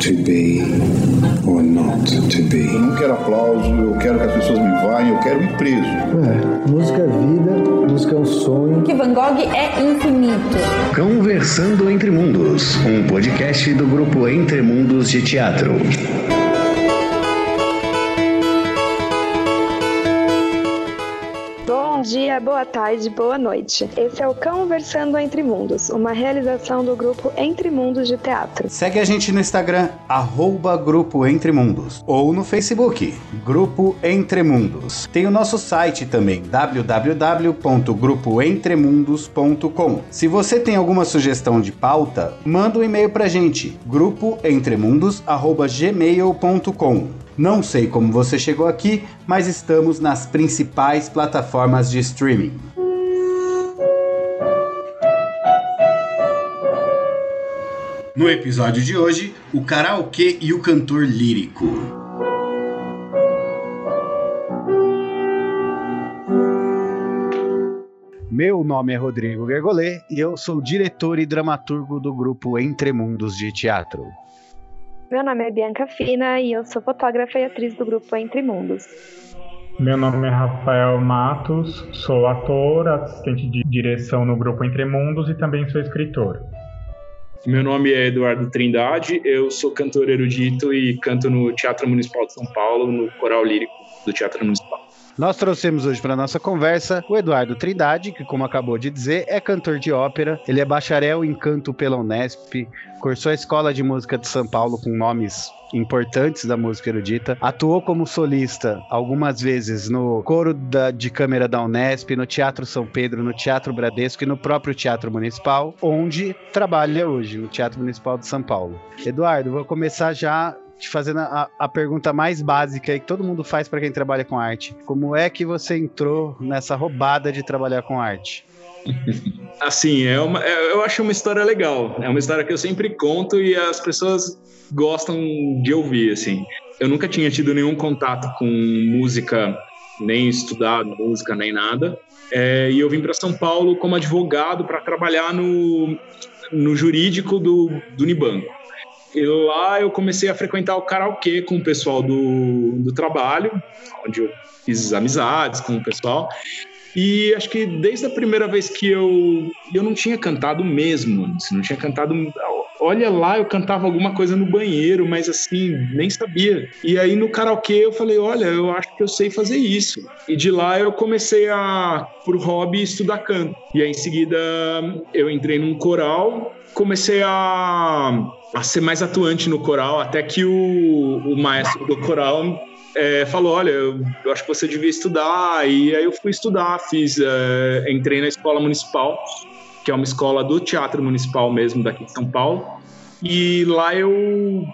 to be or not to be. Eu não quero aplauso, eu quero que as pessoas me vaiam, eu quero ir preso. É, música é vida, música é um sonho. Que Van Gogh é infinito. Conversando Entre Mundos, um podcast do grupo Entre Mundos de Teatro. Bom dia, boa tarde, boa noite. Esse é o Conversando Entre Mundos, uma realização do grupo Entre Mundos de Teatro. Segue a gente no Instagram, arroba Grupo Entre Mundos, ou no Facebook, Grupo Entre Mundos. Tem o nosso site também, www.grupoentremundos.com. Se você tem alguma sugestão de pauta, manda um e-mail pra gente, grupoentremundos.gmail.com. Não sei como você chegou aqui, mas estamos nas principais plataformas de streaming. No episódio de hoje, o karaokê e o cantor lírico. Meu nome é Rodrigo Gergolê e eu sou diretor e dramaturgo do grupo Entre Mundos de Teatro. Meu nome é Bianca Fina e eu sou fotógrafa e atriz do grupo Entre Mundos. Meu nome é Rafael Matos, sou ator, assistente de direção no grupo Entre Mundos e também sou escritor. Meu nome é Eduardo Trindade, eu sou cantor erudito e canto no Teatro Municipal de São Paulo, no coral lírico do Teatro Municipal. Nós trouxemos hoje para nossa conversa o Eduardo Trindade, que, como acabou de dizer, é cantor de ópera. Ele é bacharel em canto pela Unesp, cursou a Escola de Música de São Paulo com nomes importantes da música erudita. Atuou como solista algumas vezes no coro da, de câmera da Unesp, no Teatro São Pedro, no Teatro Bradesco e no próprio Teatro Municipal, onde trabalha hoje, no Teatro Municipal de São Paulo. Eduardo, vou começar já te fazendo a, a, pergunta mais básica que todo mundo faz para quem trabalha com arte. Como é que você entrou nessa roubada de trabalhar com arte? Assim, é uma, é, eu acho uma história legal. É uma história que eu sempre conto e as pessoas gostam de ouvir, assim. Eu nunca tinha tido nenhum contato com música, nem estudado música, nem nada. É, e eu vim para São Paulo como advogado para trabalhar no, no jurídico do, do Unibanco. E lá eu comecei a frequentar o karaokê com o pessoal do, do trabalho, onde eu fiz amizades com o pessoal. E acho que desde a primeira vez que eu eu não tinha cantado mesmo, assim, não tinha cantado. Olha lá, eu cantava alguma coisa no banheiro, mas assim, nem sabia. E aí no karaokê eu falei, olha, eu acho que eu sei fazer isso. E de lá eu comecei a por hobby estudar canto. E aí em seguida eu entrei num coral, comecei a a ser mais atuante no coral, até que o, o maestro do coral é, falou: Olha, eu, eu, acho que você devia estudar. E aí eu fui estudar, fiz, é, entrei na escola municipal, que é uma escola do teatro municipal mesmo, daqui de São Paulo. E lá eu.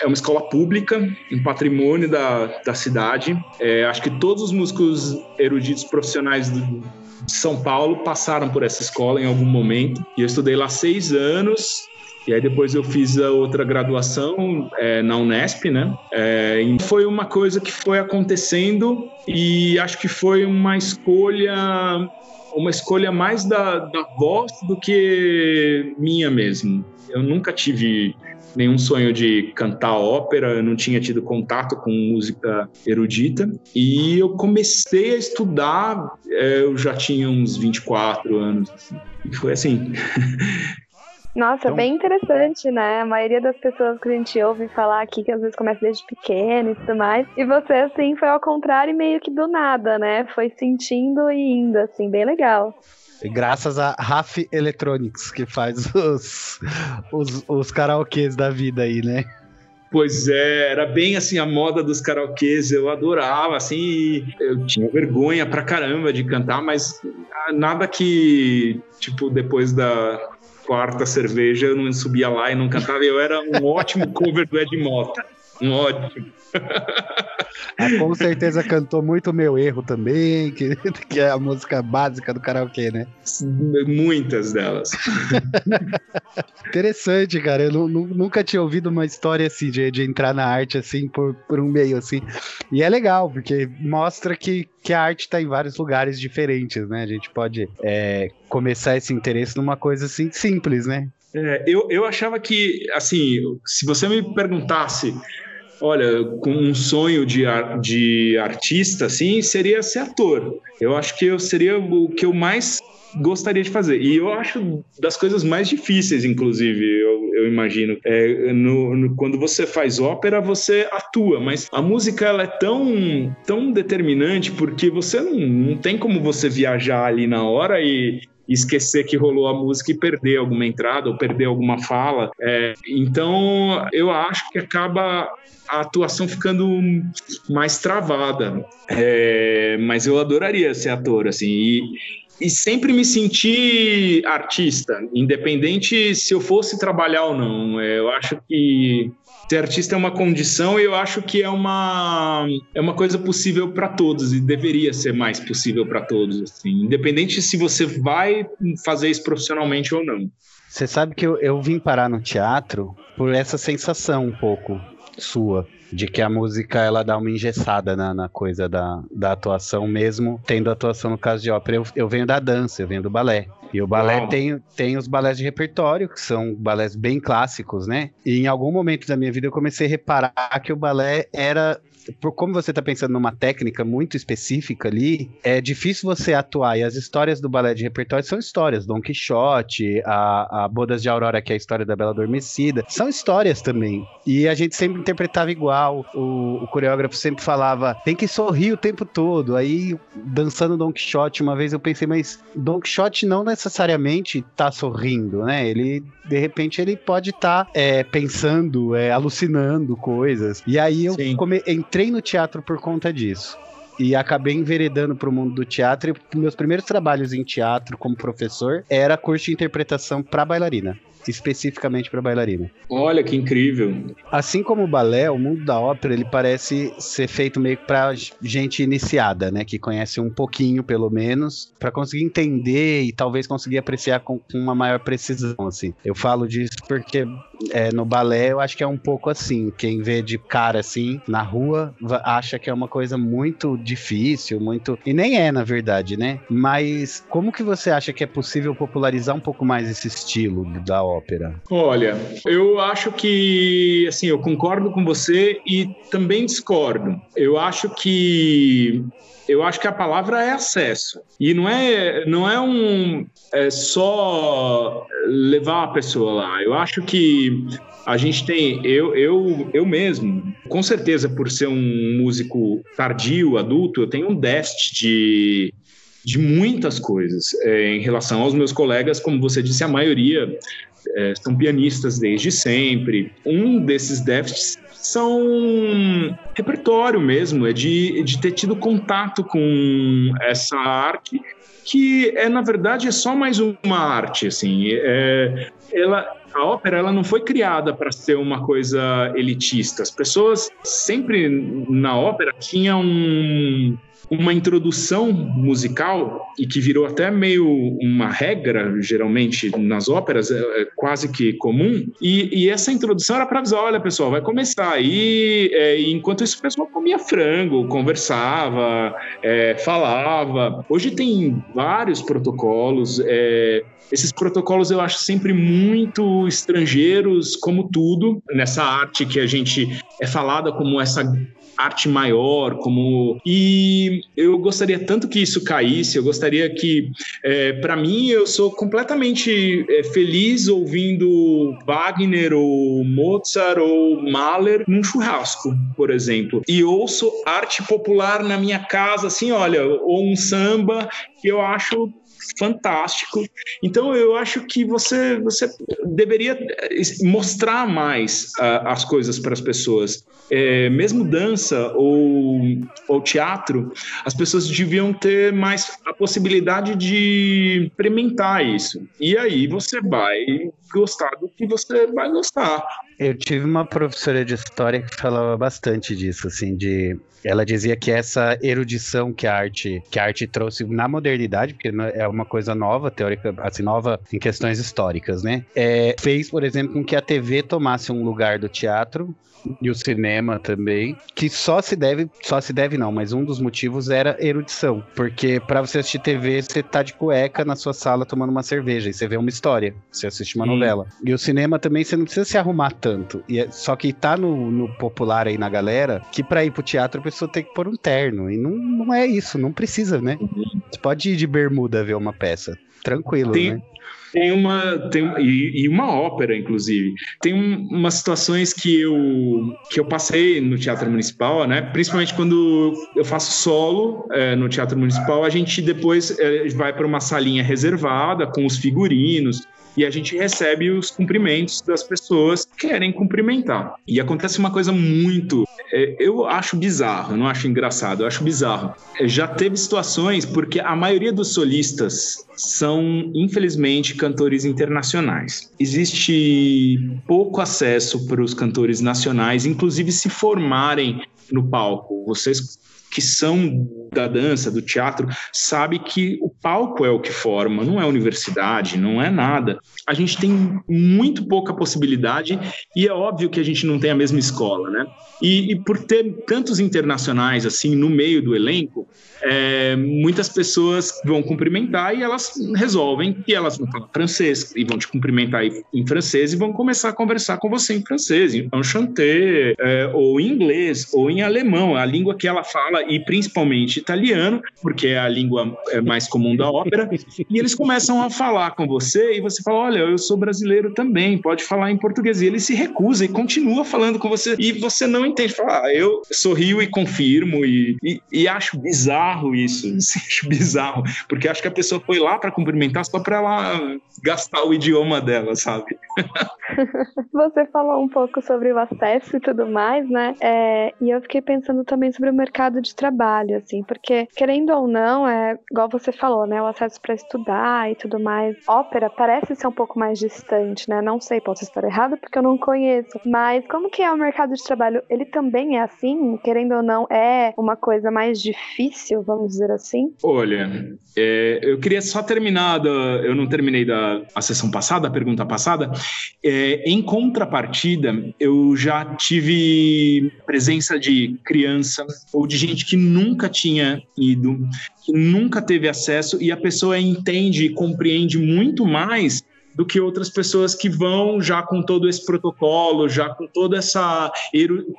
É uma escola pública, um patrimônio da, da cidade. É, acho que todos os músicos eruditos profissionais do, de São Paulo passaram por essa escola em algum momento. E eu estudei lá seis anos e aí depois eu fiz a outra graduação é, na Unesp, né? É, foi uma coisa que foi acontecendo e acho que foi uma escolha uma escolha mais da, da voz do que minha mesmo. Eu nunca tive nenhum sonho de cantar ópera, eu não tinha tido contato com música erudita. E eu comecei a estudar, é, eu já tinha uns 24 anos. Assim. E foi assim. Nossa, então... bem interessante, né? A maioria das pessoas que a gente ouve falar aqui, que às vezes começa desde pequeno e tudo mais. E você, assim, foi ao contrário e meio que do nada, né? Foi sentindo e indo, assim, bem legal. Graças a RAF Electronics, que faz os, os, os karaokês da vida aí, né? Pois é, era bem assim a moda dos karaokês, eu adorava, assim, eu tinha vergonha pra caramba de cantar, mas nada que, tipo, depois da, quarta cerveja, eu não subia lá e não cantava. Eu era um ótimo cover do Ed Mota. Um ótimo. Ah, com certeza cantou muito Meu Erro também, que, que é a música básica do karaokê, né? Muitas delas. Interessante, cara. Eu nunca tinha ouvido uma história assim, de, de entrar na arte assim, por, por um meio assim. E é legal, porque mostra que, que a arte está em vários lugares diferentes, né? A gente pode é, começar esse interesse numa coisa assim simples, né? É, eu, eu achava que, assim, se você me perguntasse, olha, com um sonho de, de artista, assim, seria ser ator. Eu acho que eu seria o que eu mais gostaria de fazer. E eu acho das coisas mais difíceis, inclusive, eu, eu imagino. É, no, no, quando você faz ópera, você atua, mas a música ela é tão, tão determinante porque você não, não tem como você viajar ali na hora e, esquecer que rolou a música e perder alguma entrada ou perder alguma fala. É, então, eu acho que acaba a atuação ficando mais travada. É, mas eu adoraria ser ator, assim. E, e sempre me senti artista, independente se eu fosse trabalhar ou não. É, eu acho que ser artista é uma condição e eu acho que é uma, é uma coisa possível para todos e deveria ser mais possível para todos, assim, independente se você vai fazer isso profissionalmente ou não. Você sabe que eu, eu vim parar no teatro por essa sensação um pouco sua de que a música ela dá uma engessada na, na coisa da, da atuação, mesmo tendo atuação no caso de ópera. Eu, eu venho da dança, eu venho do balé. E o balé tem, tem os balés de repertório, que são balés bem clássicos, né? E em algum momento da minha vida eu comecei a reparar que o balé era como você está pensando numa técnica muito específica ali, é difícil você atuar. E as histórias do balé de repertório são histórias. Dom Quixote, a, a Bodas de Aurora, que é a história da Bela Adormecida, são histórias também. E a gente sempre interpretava igual. O, o coreógrafo sempre falava, tem que sorrir o tempo todo. Aí, dançando Dom Quixote, uma vez eu pensei, mas Dom Quixote não necessariamente tá sorrindo, né? Ele, de repente, ele pode estar tá, é, pensando, é, alucinando coisas. E aí eu come, entrei no teatro por conta disso. E acabei enveredando para o mundo do teatro. E meus primeiros trabalhos em teatro como professor era curso de interpretação para bailarina especificamente para bailarina. Olha que incrível. Assim como o balé, o mundo da ópera, ele parece ser feito meio para gente iniciada, né, que conhece um pouquinho pelo menos, para conseguir entender e talvez conseguir apreciar com, com, uma maior precisão, assim. Eu falo disso porque é, no balé eu acho que é um pouco assim, quem vê de cara assim na rua acha que é uma coisa muito difícil, muito e nem é na verdade, né? Mas como que você acha que é possível popularizar um pouco mais esse estilo da ópera? Ópera? Olha, eu acho que, assim, eu concordo com você e também discordo. Eu acho que eu acho que a palavra é acesso e não é não é um é só levar a pessoa lá. Eu acho que a gente tem eu eu eu mesmo com certeza por ser um músico tardio adulto eu tenho um déficit de de muitas coisas é, em relação aos meus colegas, como você disse, a maioria é, são pianistas desde sempre. Um desses déficits são repertório mesmo, é de, de ter tido contato com essa arte que é na verdade é só mais uma arte assim é, ela a ópera ela não foi criada para ser uma coisa elitista as pessoas sempre na ópera tinham um uma introdução musical e que virou até meio uma regra, geralmente nas óperas, é, é quase que comum. E, e essa introdução era para avisar: olha, pessoal, vai começar. E, é, enquanto isso, o pessoal comia frango, conversava, é, falava. Hoje tem vários protocolos. É, esses protocolos eu acho sempre muito estrangeiros, como tudo, nessa arte que a gente é falada como essa arte maior, como e eu gostaria tanto que isso caísse. Eu gostaria que, é, para mim, eu sou completamente é, feliz ouvindo Wagner ou Mozart ou Mahler num churrasco, por exemplo, e ouço arte popular na minha casa, assim, olha, ou um samba que eu acho fantástico. Então eu acho que você você deveria mostrar mais uh, as coisas para as pessoas. É, mesmo dança ou, ou teatro, as pessoas deviam ter mais a possibilidade de experimentar isso. E aí você vai gostar do que você vai gostar. Eu tive uma professora de história que falava bastante disso, assim, de ela dizia que essa erudição que a arte que a arte trouxe na modernidade, porque é uma coisa nova, teórica, assim, nova em questões históricas, né? É, fez, por exemplo, com que a TV tomasse um lugar do teatro e o cinema também, que só se deve, só se deve não, mas um dos motivos era erudição, porque para você assistir TV, você tá de cueca na sua sala tomando uma cerveja e você vê uma história. Você assiste uma novela novela. E o cinema também você não precisa se arrumar tanto. E é, só que tá no, no, popular aí na galera que pra ir pro teatro a pessoa tem que pôr um terno. E não, não é isso, não precisa, né? Você pode ir de bermuda ver uma peça. Tranquilo, tem, né? Tem uma. Tem, e, e uma ópera, inclusive. Tem um, umas situações que eu, que eu passei no Teatro Municipal, né? Principalmente quando eu faço solo é, no Teatro Municipal, a gente depois é, vai para uma salinha reservada com os figurinos e a gente recebe os cumprimentos das pessoas que querem cumprimentar. E acontece uma coisa muito. É, eu acho bizarro, não acho engraçado, eu acho bizarro. É, já teve situações, porque a maioria dos solistas são, infelizmente, cantores internacionais. Existe pouco acesso para os cantores nacionais, inclusive se formarem no palco. Vocês que são da dança, do teatro, sabe que o palco é o que forma, não é universidade, não é nada. A gente tem muito pouca possibilidade e é óbvio que a gente não tem a mesma escola, né? E, e por ter tantos internacionais assim no meio do elenco, é, muitas pessoas vão cumprimentar e elas resolvem que elas vão falar francês e vão te cumprimentar em francês e vão começar a conversar com você em francês, então chanter, é, ou em inglês, ou em alemão, a língua que ela fala, e principalmente italiano, porque é a língua é, mais comum da ópera, e eles começam a falar com você e você fala: Olha, eu sou brasileiro também, pode falar em português. E ele se recusa e continua falando com você, e você não entende. Fala, ah, eu sorrio e confirmo, e, e, e acho bizarro isso. Acho bizarro. Porque acho que a pessoa foi lá para cumprimentar só para ela gastar o idioma dela, sabe? Você falou um pouco sobre o acesso e tudo mais, né? É, e eu fiquei pensando também sobre o mercado de trabalho, assim, porque querendo ou não, é igual você falou, né? O acesso para estudar e tudo mais. Ópera parece ser um pouco mais distante, né? Não sei, posso estar errado porque eu não conheço. Mas como que é o mercado de trabalho? Ele também é assim? Querendo ou não, é uma coisa mais difícil, vamos dizer assim? Olha, é, eu queria só terminar, da, eu não terminei da a sessão passada, a pergunta passada. É, em contrapartida, eu já tive presença de criança ou de gente que nunca tinha ido, que nunca teve acesso, e a pessoa entende e compreende muito mais do que outras pessoas que vão já com todo esse protocolo, já com toda essa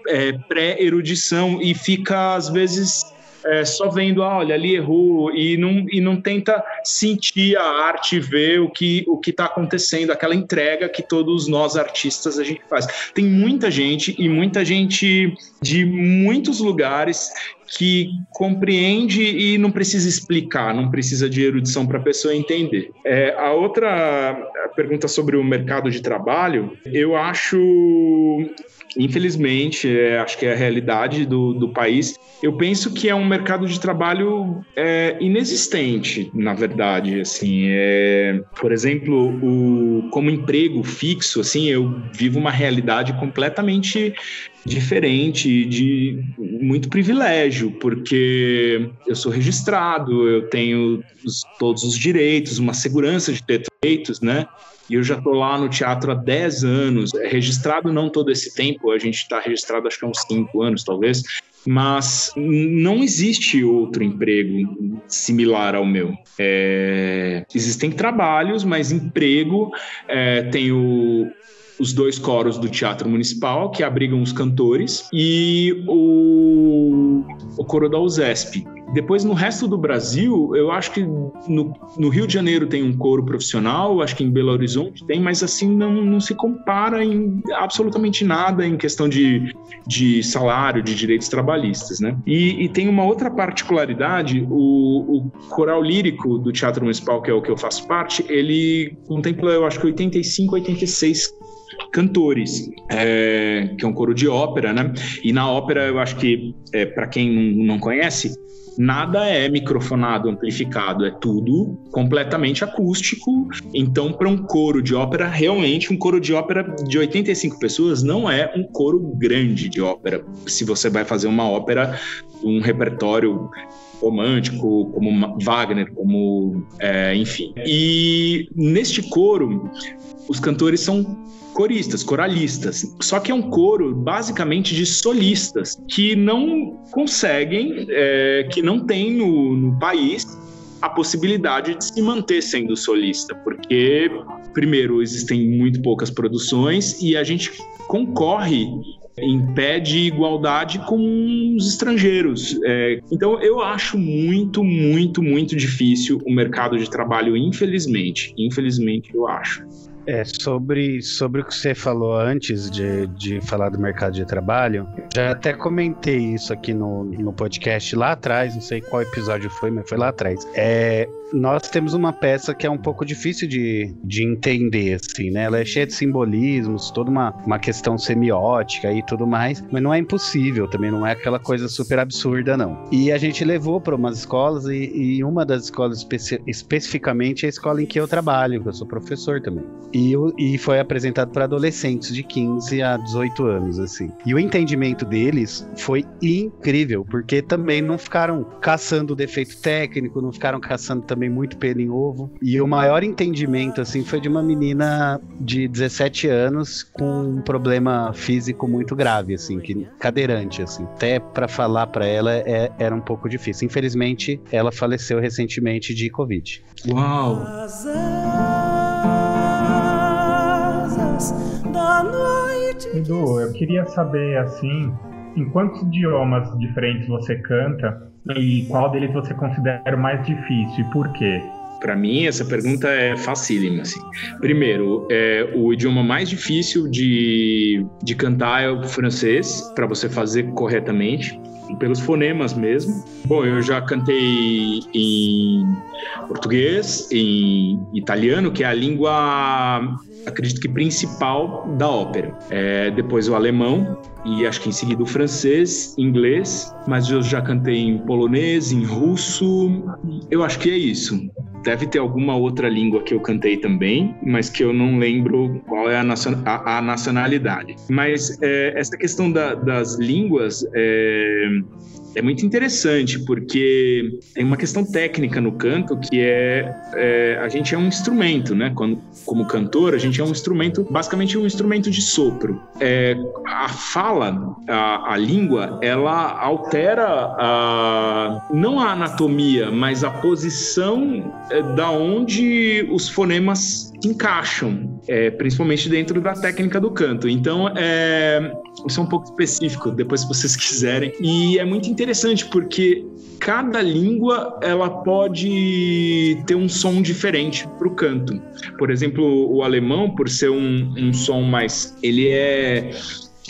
é, pré-erudição e fica, às vezes, é, só vendo, ah, olha, ali errou, e não, e não tenta sentir a arte, ver o que o está acontecendo, aquela entrega que todos nós artistas a gente faz. Tem muita gente e muita gente de muitos lugares que compreende e não precisa explicar, não precisa de erudição para a pessoa entender. É, a outra pergunta sobre o mercado de trabalho, eu acho infelizmente, é, acho que é a realidade do, do país. Eu penso que é um mercado de trabalho é, inexistente, na verdade. Assim, é, por exemplo, o, como emprego fixo, assim, eu vivo uma realidade completamente diferente, de muito privilégio, porque eu sou registrado, eu tenho os, todos os direitos, uma segurança de ter direitos, né? E eu já estou lá no teatro há 10 anos, é registrado não todo esse tempo, a gente está registrado acho que há uns 5 anos talvez, mas não existe outro emprego similar ao meu. É, existem trabalhos, mas emprego é, tem o, os dois coros do Teatro Municipal, que abrigam os cantores, e o, o coro da USESP, depois, no resto do Brasil, eu acho que no, no, Rio de Janeiro tem um coro profissional, acho que em Belo Horizonte tem, mas assim não, não se compara em absolutamente nada em questão de, de salário, de direitos trabalhistas, né? E, e tem uma outra particularidade, o, o, coral lírico do Teatro Municipal, que é o que eu faço parte, ele contempla, eu acho que 85, 86 cantores, é, que é um coro de ópera, né? E na ópera, eu acho que, é, para quem não, conhece, nada é microfonado, amplificado, é tudo completamente acústico. Então, para um coro de ópera, realmente um coro de ópera de 85 pessoas não é um coro grande de ópera. Se você vai fazer uma ópera, um repertório romântico, como Wagner, como é, enfim. E neste coro, os cantores são coristas, coralistas. Só que é um coro basicamente de solistas que não conseguem, é, que não tem no, no país a possibilidade de se manter sendo solista, porque, primeiro, existem muito poucas produções e a gente concorre em pé de igualdade com os estrangeiros. É, então, eu acho muito, muito, muito difícil o mercado de trabalho, infelizmente. Infelizmente, eu acho. É, sobre, sobre o que você falou antes de, de falar do mercado de trabalho, já até comentei isso aqui no, no podcast lá atrás, não sei qual episódio foi, mas foi lá atrás. É, nós temos uma peça que é um pouco difícil de, de entender, assim, né? Ela é cheia de simbolismos, toda uma, uma questão semiótica e tudo mais, mas não é impossível também, não é aquela coisa super absurda, não. E a gente levou para umas escolas, e, e, uma das escolas especi especificamente é a escola em que eu trabalho, que eu sou professor também. E, e foi apresentado para adolescentes de 15 a 18 anos, assim. E o entendimento deles foi incrível, porque também não ficaram caçando defeito técnico, não ficaram caçando também muito pelo em ovo. E o maior entendimento, assim, foi de uma menina de 17 anos com um problema físico muito grave, assim, que cadeirante, assim. Até para falar para ela é, era um pouco difícil. Infelizmente, ela faleceu recentemente de Covid. Uau! Edu, eu queria saber, assim, em quantos idiomas diferentes você canta e qual deles você considera o mais difícil e por quê? Para mim, essa pergunta é facílima. Assim. Primeiro, é, o idioma mais difícil de, de cantar é o francês, para você fazer corretamente, pelos fonemas mesmo. Bom, eu já cantei em português, em italiano, que é a língua, acredito que principal da ópera. É, depois o alemão, e acho que em seguida o francês, inglês, mas eu já cantei em polonês, em russo. Eu acho que é isso. Deve ter alguma outra língua que eu cantei também, mas que eu não lembro qual é a, nacion a, a nacionalidade. Mas é, essa questão da, das línguas é, é muito interessante porque tem uma questão técnica no canto que é, é, a gente é um instrumento, né? Quando, como cantor, a gente é um instrumento, basicamente um instrumento de sopro. É, a fala, a, a língua, ela altera a, não a anatomia, mas a posição é, da onde os fonemas encaixam, é, principalmente dentro da técnica do canto. Então, é, isso é um pouco específico, depois se vocês quiserem. E é muito interessante porque cada língua ela pode ter um som diferente para o canto. Por exemplo, o alemão, por ser um, um som mais, ele é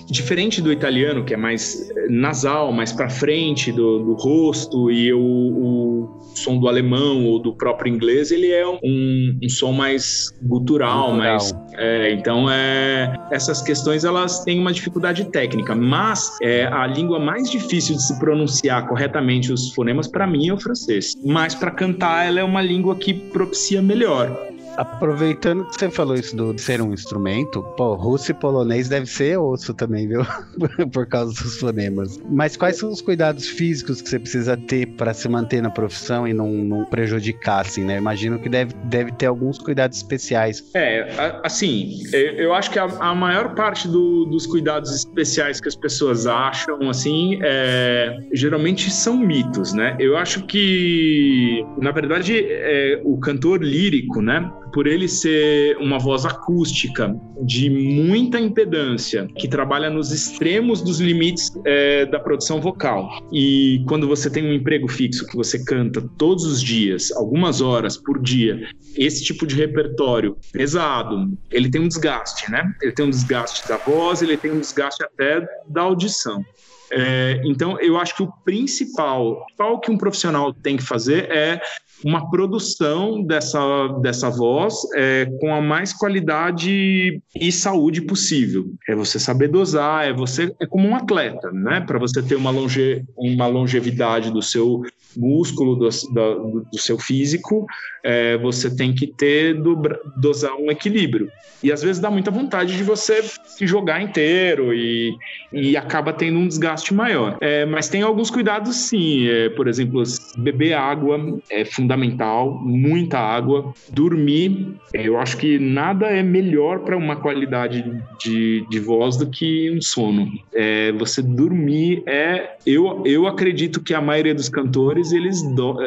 diferente do italiano, que é mais nasal, mais para frente do, do, rosto, e o, o, som do alemão ou do próprio inglês, ele é um, um som mais gutural, gutural. mais... É, então, é, essas questões, elas têm uma dificuldade técnica, mas é, a língua mais difícil de se pronunciar corretamente os fonemas, para mim, é o francês. Mas para cantar, ela é uma língua que propicia melhor. Aproveitando que você falou isso do, de ser um instrumento, pô, russo e polonês deve ser osso também, viu? Por causa dos fonemas. Mas quais são os cuidados físicos que você precisa ter para se manter na profissão e não, não prejudicar, assim, né? Imagino que deve, deve ter alguns cuidados especiais. É, assim, eu acho que a, a maior parte do, dos cuidados especiais que as pessoas acham, assim, é, geralmente são mitos, né? Eu acho que, na verdade, é, o cantor lírico, né? Por ele ser uma voz acústica de muita impedância, que trabalha nos extremos dos limites é, da produção vocal. E quando você tem um emprego fixo que você canta todos os dias, algumas horas por dia, esse tipo de repertório pesado, ele tem um desgaste, né? Ele tem um desgaste da voz, ele tem um desgaste até da audição. É, então, eu acho que o principal, o que um profissional tem que fazer é uma produção dessa, dessa voz é, com a mais qualidade e saúde possível. É você saber dosar, é você é como um atleta, né? Para você ter uma, longe, uma longevidade do seu músculo, do, do, do seu físico, é, você tem que ter dobra, dosar um equilíbrio. E às vezes dá muita vontade de você se jogar inteiro e, e acaba tendo um desgaste maior. É, mas tem alguns cuidados sim. É, por exemplo, beber água é fundamental, muita água. Dormir, eu acho que nada é melhor para uma qualidade de, de voz do que um sono. É, você dormir é. Eu, eu acredito que a maioria dos cantores eles do,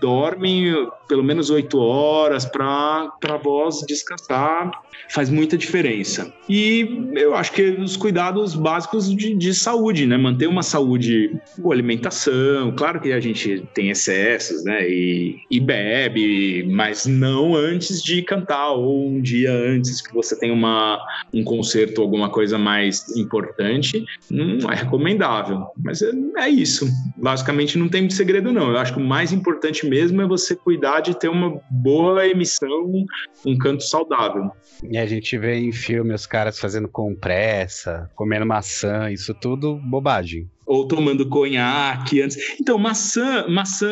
dormem pelo menos oito horas para a voz descansar faz muita diferença. E eu acho que os cuidados básicos de, de saúde, né? Manter uma saúde, boa alimentação. Claro que a gente tem excessos, né? E, e bebe, mas não antes de cantar ou um dia antes que você tem uma, um concerto, alguma coisa mais importante. Não é recomendável. Mas é, é isso. Basicamente não tem segredo, não. Eu acho que o mais importante mesmo é você cuidar de ter uma boa emissão, um canto saudável. E a gente vê em filme os caras fazendo compressa, comendo maçã, isso tudo bobagem ou tomando conhaque antes. Então, maçã, maçã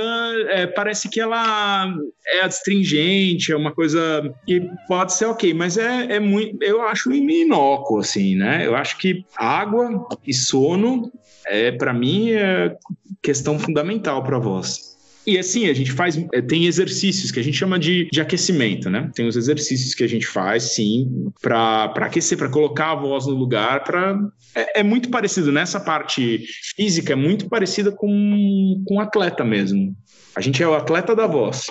é, parece que ela é astringente, é uma coisa que pode ser ok, mas é, é muito, eu acho inócuo, assim, né? Eu acho que água e sono, é, para mim, é questão fundamental para voz. E assim, a gente faz, é, tem exercícios que a gente chama de, de aquecimento, né? Tem os exercícios que a gente faz, sim, para aquecer, para colocar a voz no lugar, para é, é, muito parecido nessa parte física, é muito parecida com, com atleta mesmo. A gente é o atleta da voz.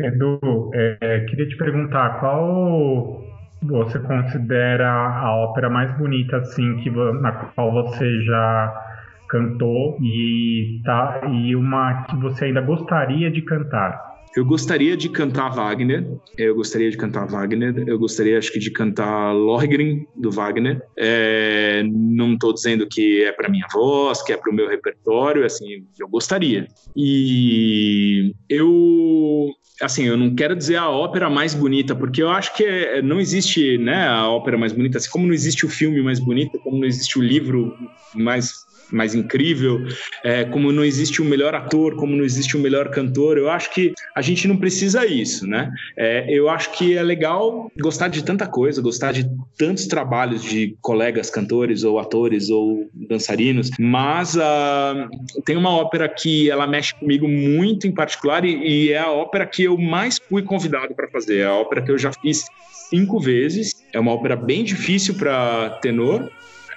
Edu, é, queria te perguntar qual você considera a ópera mais bonita, assim, que, na qual você já cantou e, tá, e uma que você ainda gostaria de cantar? Eu gostaria de cantar Wagner, eu gostaria de cantar Wagner, eu gostaria, acho que, de cantar Lohengrin, do Wagner. É, não estou dizendo que é para minha voz, que é para o meu repertório, assim, eu gostaria. E eu assim, eu não quero dizer a ópera mais bonita, porque eu acho que é, não existe, né, a ópera mais bonita, assim como não existe o filme mais bonito, como não existe o livro mais mais incrível, é, como não existe o um melhor ator, como não existe o um melhor cantor. Eu acho que a gente não precisa isso, né? É, eu acho que é legal gostar de tanta coisa, gostar de tantos trabalhos de colegas cantores ou atores ou dançarinos, mas uh, tem uma ópera que ela mexe comigo muito em particular e, e é a ópera que eu mais fui convidado para fazer, é a ópera que eu já fiz cinco vezes. É uma ópera bem difícil para tenor,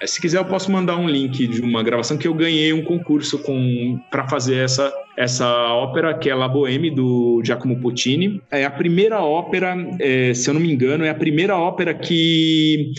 se quiser, eu posso mandar um link de uma gravação que eu ganhei um concurso com para fazer essa essa ópera que é La Boheme do Giacomo Puccini. É a primeira ópera, é, se eu não me engano, é a primeira ópera que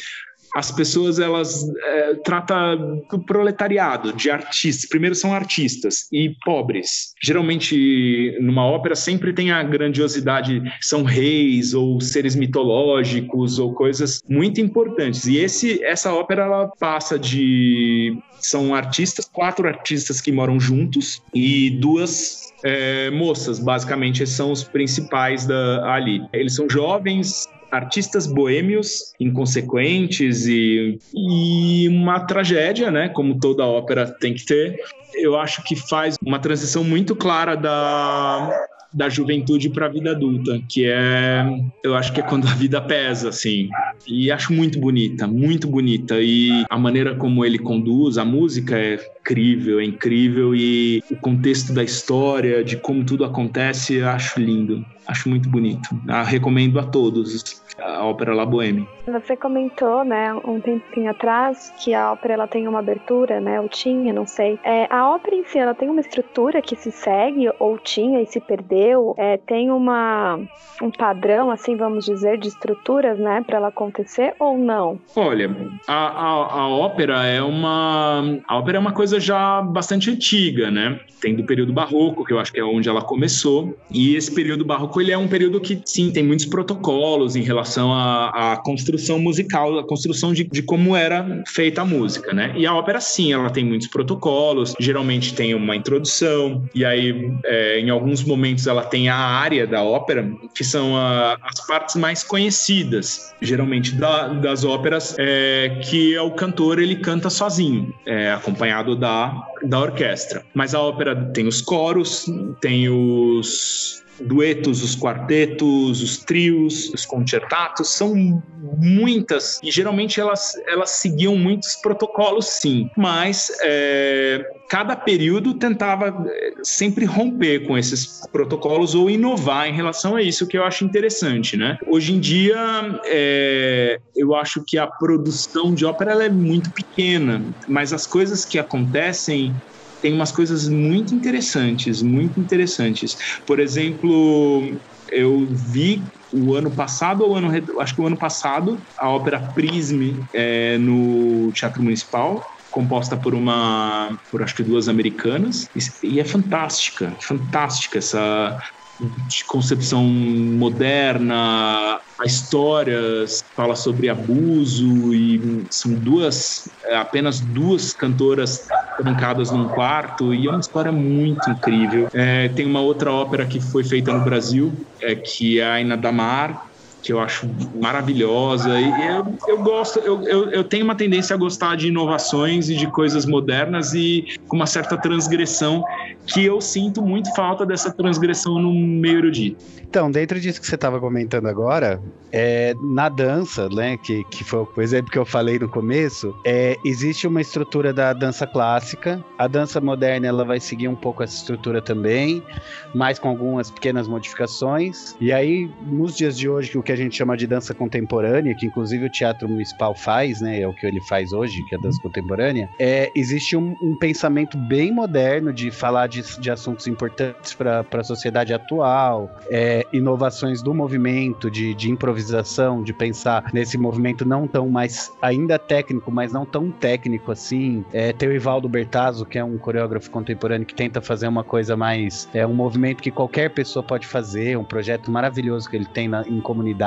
as pessoas elas é, tratam do proletariado, de artistas. Primeiro são artistas e pobres. Geralmente numa ópera sempre tem a grandiosidade, são reis ou seres mitológicos ou coisas muito importantes. E esse essa ópera ela passa de são artistas, quatro artistas que moram juntos e duas é, moças, basicamente, são os principais da, ali. Eles são jovens, artistas boêmios, inconsequentes e, e uma tragédia, né? Como toda ópera tem que ter. Eu acho que faz uma transição muito clara da, da juventude para a vida adulta, que é, eu acho que é quando a vida pesa, assim. E acho muito bonita, muito bonita. E a maneira como ele conduz, a música é incrível, é incrível. E o contexto da história, de como tudo acontece, eu acho lindo. Acho muito bonito. Eu recomendo a todos a ópera La Boheme. Você comentou, né, um tempinho atrás, que a ópera ela tem uma abertura, né, ou tinha, não sei. É, a ópera em si, ela tem uma estrutura que se segue, ou tinha e se perdeu? É, tem uma, um padrão, assim, vamos dizer, de estruturas, né, para ela acontecer, ou não? Olha, a, a, a ópera é uma... A ópera é uma coisa já bastante antiga, né? Tem do período barroco, que eu acho que é onde ela começou, e esse período barroco, ele é um período que, sim, tem muitos protocolos em relação à, à construção musical, a construção de, de como era feita a música, né? E a ópera, sim, ela tem muitos protocolos, geralmente tem uma introdução, e aí, é, em alguns momentos, ela tem a área da ópera, que são a, as partes mais conhecidas, geralmente, da, das óperas, é, que é o cantor, ele canta sozinho, é, acompanhado da, da orquestra. Mas a ópera tem os coros, tem os duetos, os quartetos, os trios, os concertatos, são muitas e geralmente elas, elas seguiam muitos protocolos, sim, mas é, cada período tentava é, sempre romper com esses protocolos ou inovar em relação a isso, que eu acho interessante, né? Hoje em dia, é, eu acho que a produção de ópera é muito pequena, mas as coisas que acontecem tem umas coisas muito interessantes, muito interessantes. Por exemplo, eu vi o ano passado ou ano acho que o ano passado a ópera Prisme é, no Teatro Municipal composta por uma por acho que duas americanas e é fantástica fantástica essa de concepção moderna, a história fala sobre abuso e são duas, é, apenas duas cantoras trancadas num quarto e é uma história muito incrível. É, tem uma outra ópera que foi feita no Brasil, é, que é a Aina Damar, que eu acho maravilhosa. E eu, eu gosto, eu, eu, eu, tenho uma tendência a gostar de inovações e de coisas modernas e com uma certa transgressão, que eu sinto muito falta dessa transgressão no meio erudito. Então, dentro disso que você estava comentando agora, é, na dança, né, que, que foi o exemplo que eu falei no começo, é, existe uma estrutura da dança clássica. A dança moderna ela vai seguir um pouco essa estrutura também, mas com algumas pequenas modificações. E aí, nos dias de hoje, o que a gente chama de dança contemporânea, que inclusive o Teatro Municipal faz, né? É o que ele faz hoje, que é a dança contemporânea. É, existe um, um pensamento bem moderno de falar de, de assuntos importantes para a sociedade atual, é, inovações do movimento, de, de improvisação, de pensar nesse movimento não tão mais ainda técnico, mas não tão técnico assim. É, tem o Ivaldo Bertazzo, que é um coreógrafo contemporâneo que tenta fazer uma coisa mais. É um movimento que qualquer pessoa pode fazer, um projeto maravilhoso que ele tem na, em comunidade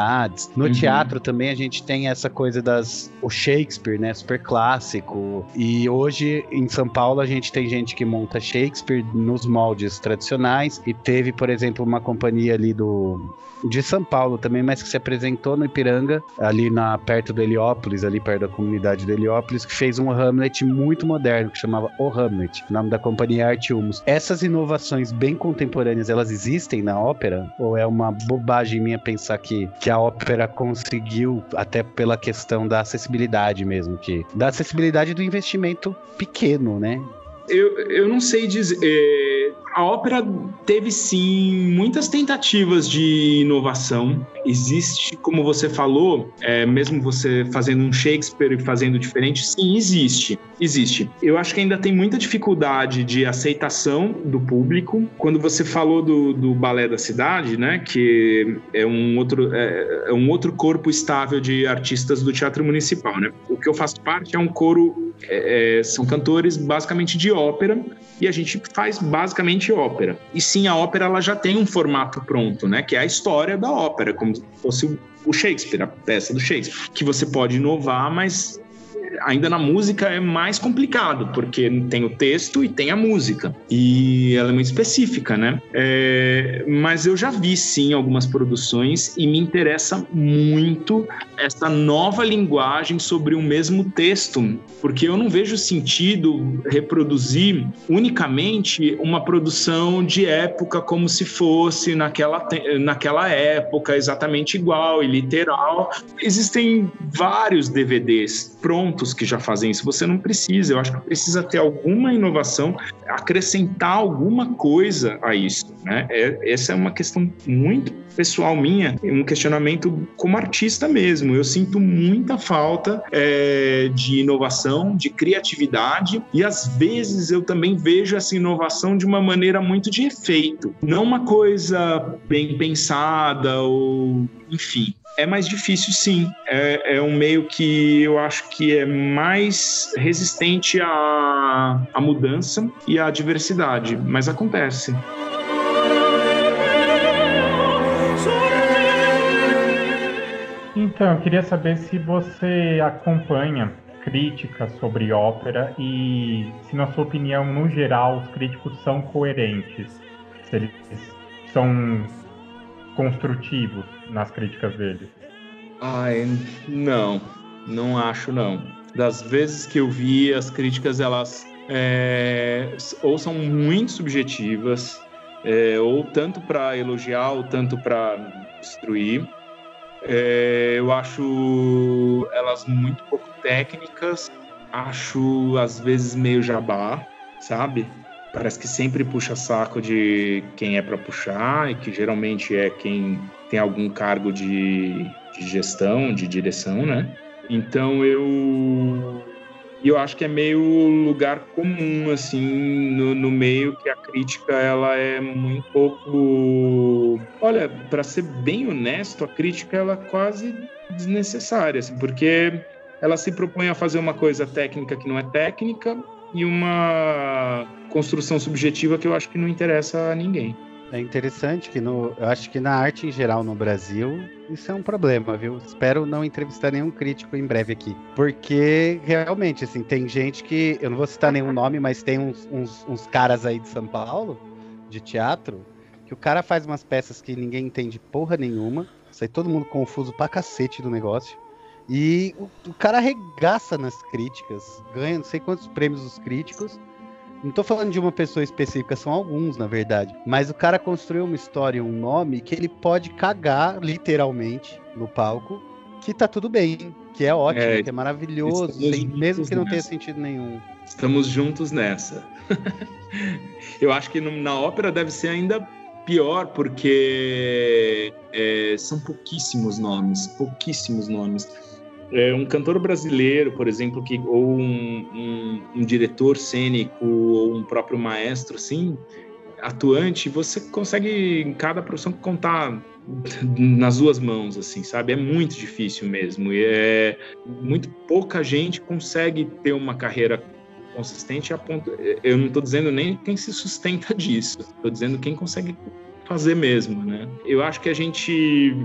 no uhum. teatro também a gente tem essa coisa das. O Shakespeare, né? Super clássico. E hoje em São Paulo a gente tem gente que monta Shakespeare nos moldes tradicionais. E teve, por exemplo, uma companhia ali do. De São Paulo também, mas que se apresentou no Ipiranga, ali na, perto do Heliópolis, ali perto da comunidade do Heliópolis, que fez um Hamlet muito moderno, que chamava O Hamlet. O nome da companhia Arte Humus. Essas inovações bem contemporâneas, elas existem na ópera? Ou é uma bobagem minha pensar que, que que a ópera conseguiu, até pela questão da acessibilidade mesmo, que da acessibilidade do investimento pequeno, né? Eu, eu não sei dizer. É, a ópera teve sim muitas tentativas de inovação. Existe, como você falou, é, mesmo você fazendo um Shakespeare e fazendo diferente, sim, existe existe. Eu acho que ainda tem muita dificuldade de aceitação do público. Quando você falou do, do balé da cidade, né, que é um outro é, é um outro corpo estável de artistas do teatro municipal, né? O que eu faço parte é um coro é, é, são cantores basicamente de ópera e a gente faz basicamente ópera. E sim, a ópera ela já tem um formato pronto, né? Que é a história da ópera, como se fosse o Shakespeare, a peça do Shakespeare, que você pode inovar, mas ainda na música é mais complicado, porque tem o texto e tem a música. E ela é muito específica, né? É, mas eu já vi sim algumas produções e me interessa muito essa nova linguagem sobre o mesmo texto, porque eu não vejo sentido reproduzir unicamente uma produção de época como se fosse naquela, naquela época exatamente igual e literal. Existem vários DVDs prontos que já fazem isso. Você não precisa, eu acho que precisa ter alguma inovação, acrescentar alguma coisa a isso. Né? É, essa é uma questão muito pessoal minha, um questionamento como artista mesmo. Eu sinto muita falta é, de inovação, de criatividade, e às vezes eu também vejo essa inovação de uma maneira muito de efeito, não uma coisa bem pensada ou enfim é mais difícil, sim. É, é, um meio que eu acho que é mais resistente à, à mudança e à diversidade, mas acontece. Então, eu queria saber se você acompanha críticas sobre ópera e se, na sua opinião, no geral, os críticos são coerentes, se eles são construtivos nas críticas dele? Ai, não, não acho não. Das vezes que eu vi, as críticas elas é, ou são muito subjetivas, é, ou tanto para elogiar, ou tanto para destruir. É, eu acho elas muito pouco técnicas, acho às vezes meio jabá, sabe? Parece que sempre puxa saco de quem é para puxar e que geralmente é quem tem algum cargo de, de gestão, de direção, né? Então eu eu acho que é meio lugar comum, assim, no, no meio que a crítica ela é muito pouco. Olha, para ser bem honesto, a crítica ela é quase desnecessária, assim, porque ela se propõe a fazer uma coisa técnica que não é técnica e uma construção subjetiva que eu acho que não interessa a ninguém. É interessante que no, eu acho que na arte em geral no Brasil isso é um problema, viu? Espero não entrevistar nenhum crítico em breve aqui, porque realmente assim tem gente que eu não vou citar nenhum nome, mas tem uns, uns, uns caras aí de São Paulo de teatro que o cara faz umas peças que ninguém entende porra nenhuma, sai todo mundo confuso pra cacete do negócio. E o, o cara arregaça nas críticas, ganha não sei quantos prêmios dos críticos, não tô falando de uma pessoa específica, são alguns, na verdade. Mas o cara construiu uma história, um nome que ele pode cagar, literalmente, no palco, que tá tudo bem, que é ótimo, é, que é maravilhoso, sem, mesmo que não nessa. tenha sentido nenhum. Estamos juntos nessa. Eu acho que na ópera deve ser ainda pior, porque é, são pouquíssimos nomes, pouquíssimos nomes é, um cantor brasileiro, por exemplo, que, ou um, um, um, diretor cênico, ou um próprio maestro, assim, atuante, você consegue, em cada profissão, contar nas duas mãos, assim, sabe? É muito difícil mesmo. E é muito pouca gente consegue ter uma carreira consistente a ponto. Eu não estou dizendo nem quem se sustenta disso, estou dizendo quem consegue fazer mesmo, né? Eu acho que a gente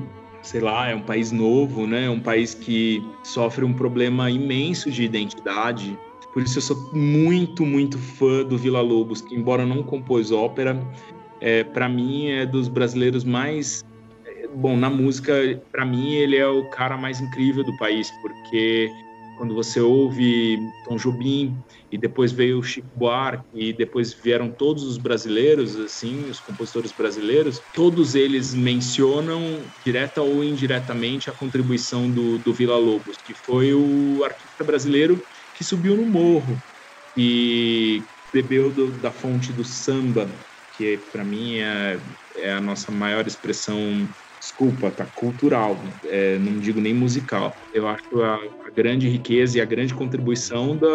sei lá, é um país novo, né? É um país que sofre um problema imenso de identidade. Por isso eu sou muito, muito fã do Vila Lobos, que embora não compôs ópera, é, para mim é dos brasileiros mais é, bom na música. Para mim ele é o cara mais incrível do país, porque quando você ouve Tom Jobim e depois veio Chico Buarque e depois vieram todos os brasileiros, assim, os compositores brasileiros, todos eles mencionam direta ou indiretamente a contribuição do, do Vila Lobos, que foi o artista brasileiro que subiu no morro e bebeu do, da fonte do samba, que para mim é, é a nossa maior expressão desculpa, tá cultural, é, não digo nem musical. Eu acho a, a, grande riqueza e a grande contribuição da.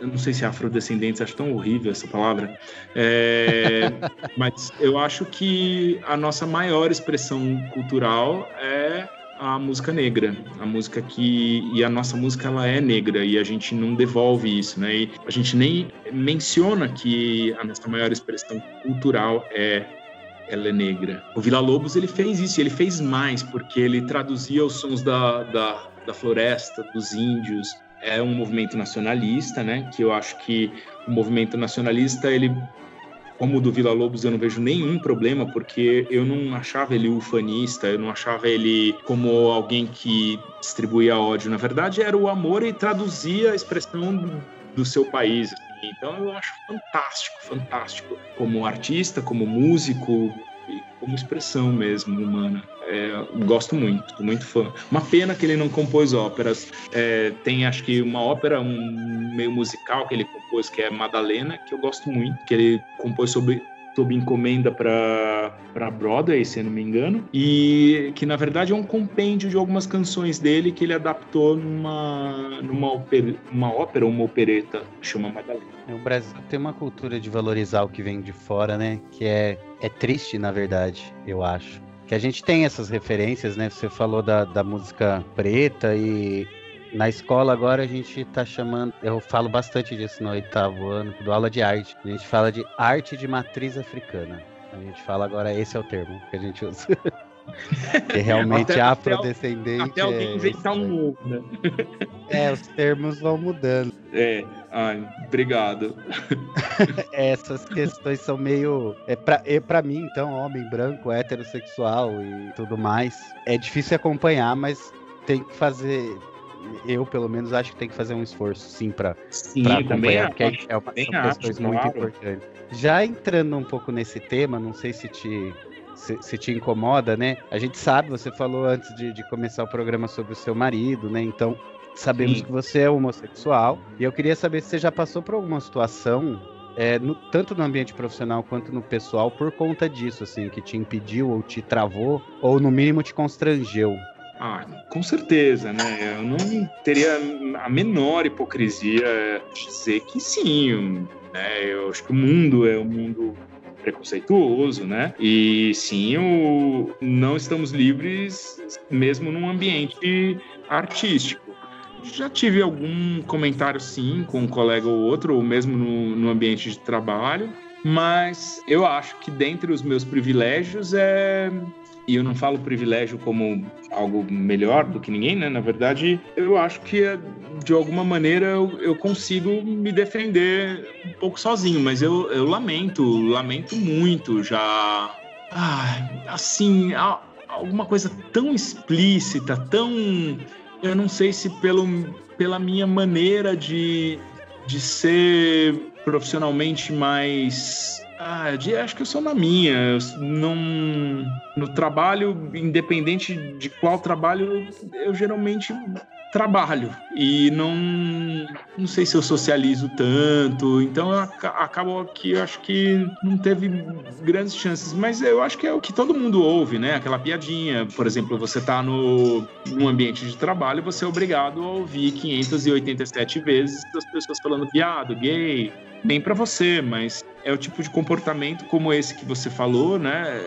Eu não sei se é afrodescendentes, acho tão horrível essa palavra, é, mas eu acho que a nossa maior expressão cultural é a música negra, a música que e a nossa música ela é negra e a gente não devolve isso, né? E a gente nem menciona que a nossa maior expressão cultural é ela é negra. O Vila Lobos ele fez isso, ele fez mais, porque ele traduzia os sons da, da, da floresta, dos índios. É um movimento nacionalista, né? Que eu acho que o movimento nacionalista, ele, como o do Vila Lobos, eu não vejo nenhum problema, porque eu não achava ele ufanista, eu não achava ele como alguém que distribuía ódio. Na verdade, era o amor e traduzia a expressão do, seu país. Então eu acho fantástico, fantástico. Como artista, como músico, e como expressão mesmo humana. É, gosto muito, muito fã. Uma pena que ele não compôs óperas. É, tem acho que uma ópera, um meio musical que ele compôs, que é Madalena, que eu gosto muito, que ele compôs sobre sob encomenda para Broadway, se não me engano, e que na verdade é um compêndio de algumas canções dele que ele adaptou numa, numa ópera, uma ópera, uma opereta, chama Madalena. É, o Brasil tem uma cultura de valorizar o que vem de fora, né? Que é, é triste, na verdade, eu acho que a gente tem essas referências, né? Você falou da, da música preta e na escola agora a gente tá chamando, eu falo bastante disso no oitavo ano, do aula de arte. A gente fala de arte de matriz africana. A gente fala agora, esse é o termo que a gente usa. que realmente até, afrodescendente. Até, alguém é inventar um novo, né? É, os termos vão mudando. É, ai, obrigado. Essas questões são meio. É pra, é pra mim, então, homem branco, heterossexual e tudo mais. É difícil acompanhar, mas tem que fazer eu, pelo menos, acho que tem que fazer um esforço, sim, para acompanhar, porque acho, é uma, são acho, questões claro. muito importantes. Já entrando um pouco nesse tema, não sei se te, se, se, te incomoda, né? A gente sabe, você falou antes de, de começar o programa sobre o seu marido, né? Então, sabemos sim. que você é homossexual. E eu queria saber se você já passou por alguma situação é, no, tanto no ambiente profissional quanto no pessoal, por conta disso, assim, que te impediu ou te travou, ou no mínimo te constrangeu Ah, com certeza, né? Eu não teria a menor hipocrisia dizer que sim, né? Eu acho que o mundo é um mundo preconceituoso, né? E sim, não estamos livres mesmo num ambiente artístico. Já tive algum comentário, sim, com um colega ou outro, ou mesmo no, no ambiente de trabalho, mas eu acho que dentre os meus privilégios é e eu não falo privilégio como algo melhor do que ninguém, né? Na verdade, eu acho que de alguma maneira eu, eu consigo me defender um pouco sozinho, mas eu, eu lamento, lamento muito já. Assim, alguma coisa tão explícita, tão. Eu não sei se pelo, pela minha maneira de, de ser profissionalmente mais ah, acho que eu sou na minha. Não, no trabalho, independente de qual trabalho, eu geralmente trabalho. E não não sei se eu socializo tanto. Então eu acabo que eu acho que não teve grandes chances. Mas eu acho que é o que todo mundo ouve né? Aquela piadinha. Por exemplo você tá no num ambiente de trabalho você é obrigado a ouvir 587 vezes as pessoas falando viado gay nem para você, mas é o tipo de comportamento como esse que você falou, né?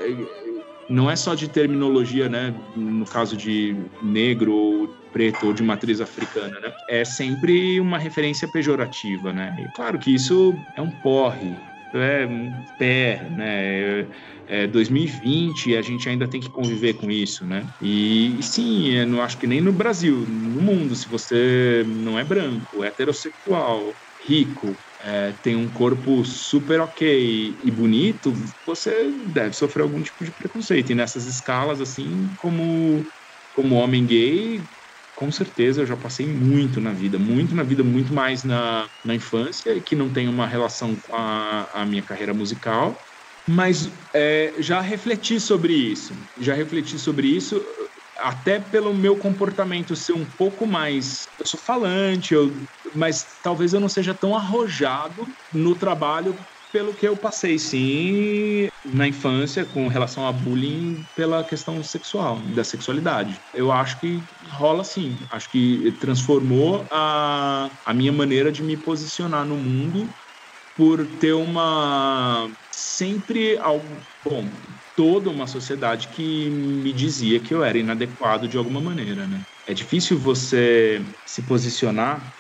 Não é só de terminologia, né? No caso de negro ou preto ou de matriz africana, né? É sempre uma referência pejorativa, né? E claro que isso é um porre, é um pé, né? É 2020 e a gente ainda tem que conviver com isso, né? E sim, eu não acho que nem no Brasil, no mundo, se você não é branco, heterossexual, rico, é, tem um corpo super ok e bonito, você deve sofrer algum tipo de preconceito. E nessas escalas, assim, como, como homem gay, com certeza eu já passei muito na vida, muito na vida, muito mais na, na infância, que não tem uma relação com a, a minha carreira musical. Mas é, já refleti sobre isso, já refleti sobre isso até pelo meu comportamento ser um pouco mais. Eu sou falante, eu, mas talvez eu não seja tão arrojado no trabalho pelo que eu passei, sim, na infância, com relação a bullying pela questão sexual, da sexualidade. Eu acho que rola sim. Acho que transformou a, a minha maneira de me posicionar no mundo por ter uma. Sempre algo. Bom, toda uma sociedade que me dizia que eu era inadequado de alguma maneira, né? É difícil você se posicionar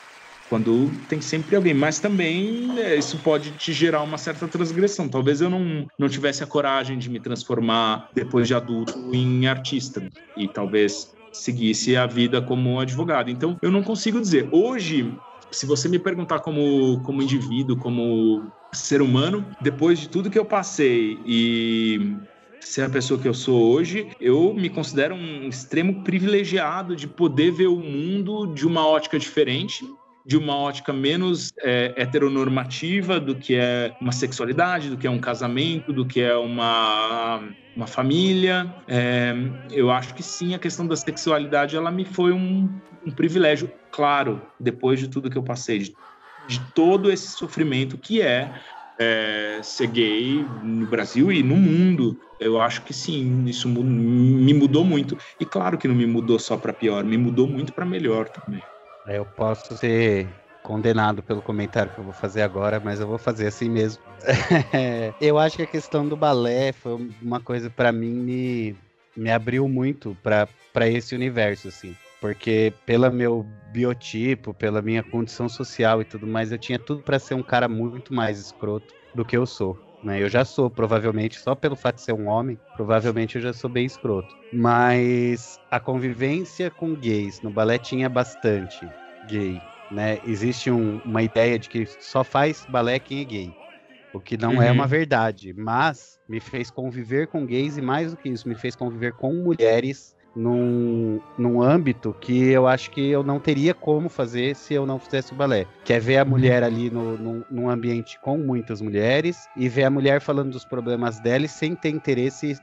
quando tem sempre alguém, mas também é, isso pode te gerar uma certa transgressão. Talvez eu não, não tivesse a coragem de me transformar depois de adulto em artista e talvez seguisse a vida como advogado. Então, eu não consigo dizer. Hoje, se você me perguntar como, como indivíduo, como ser humano, depois de tudo que eu passei e ser a pessoa que eu sou hoje, eu me considero um extremo privilegiado de poder ver o mundo de uma ótica diferente, de uma ótica menos é, heteronormativa do que é uma sexualidade, do que é um casamento, do que é uma, uma família. É, eu acho que sim, a questão da sexualidade ela me foi um, um privilégio, claro, depois de tudo que eu passei, de, de todo esse sofrimento que é é, ser gay no Brasil e no mundo. Eu acho que sim, isso me mudou muito. E claro que não me mudou só para pior, me mudou muito para melhor também. Eu posso ser condenado pelo comentário que eu vou fazer agora, mas eu vou fazer assim mesmo. eu acho que a questão do balé foi uma coisa para mim me, me abriu muito para esse universo assim porque pelo meu biotipo, pela minha condição social e tudo mais, eu tinha tudo para ser um cara muito mais escroto do que eu sou. Né? Eu já sou, provavelmente, só pelo fato de ser um homem, provavelmente eu já sou bem escroto. Mas a convivência com gays no balé tinha bastante gay. Né? Existe um, uma ideia de que só faz balé quem é gay. O que não é uhum. é uma verdade, mas me fez conviver com gays e mais do que isso, me fez conviver com mulheres num, num âmbito que eu acho que eu não teria como fazer se eu não fizesse o balé. Que é ver a mulher ali no, no, num ambiente com muitas mulheres e ver a mulher falando dos problemas dela sem ter interesse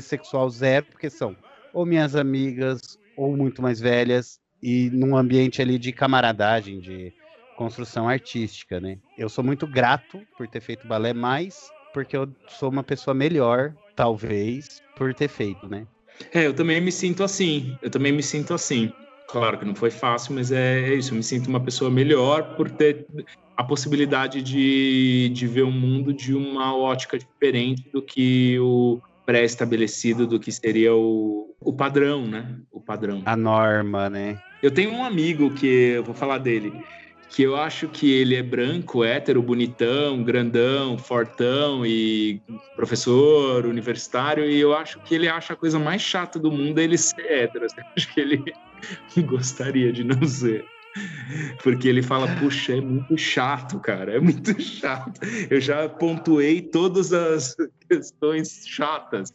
sexual zero, porque são ou minhas amigas ou muito mais velhas e num ambiente ali de camaradagem, de construção artística, né? Eu sou muito grato por ter feito balé, mas porque eu sou uma pessoa melhor, talvez, por ter feito, né? É, eu também me sinto assim. Eu também me sinto assim. Claro que não foi fácil, mas é, é isso. Eu me sinto uma pessoa melhor por ter a possibilidade de, de ver o mundo de uma ótica diferente do que o pré-estabelecido, do que seria o, o padrão, né? O padrão. A norma, né? Eu tenho um amigo que eu vou falar dele que eu acho que ele é branco, hétero, bonitão, grandão, fortão e professor universitário, e eu acho que ele acha a coisa mais chata do mundo ele ser hétero. Eu acho que ele gostaria de não ser. Porque ele fala, puxa, é muito chato, cara, é muito chato. Eu já pontuei todas as questões chatas.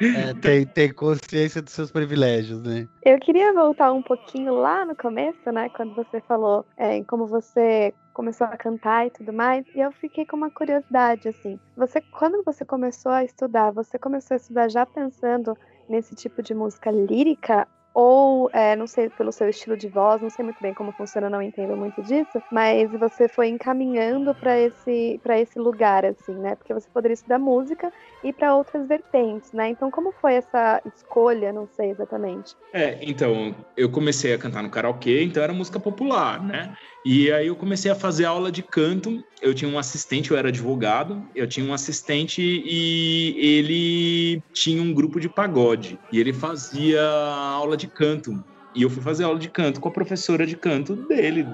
É, tem, tem consciência dos seus privilégios, né? Eu queria voltar um pouquinho lá no começo, né? Quando você falou é, em como você começou a cantar e tudo mais, e eu fiquei com uma curiosidade, assim. Você, quando você começou a estudar, você começou a estudar já pensando nesse tipo de música lírica ou é, não sei pelo seu estilo de voz, não sei muito bem como funciona, não entendo muito disso, mas você foi encaminhando para esse para esse lugar assim, né? Porque você poderia estudar música e para outras vertentes, né? Então como foi essa escolha? Não sei exatamente. É, então eu comecei a cantar no karaokê, então era música popular, né? E aí eu comecei a fazer aula de canto. Eu tinha um assistente, eu era advogado, eu tinha um assistente e ele tinha um grupo de pagode. E ele fazia aula de canto. E eu fui fazer aula de canto com a professora de canto dele,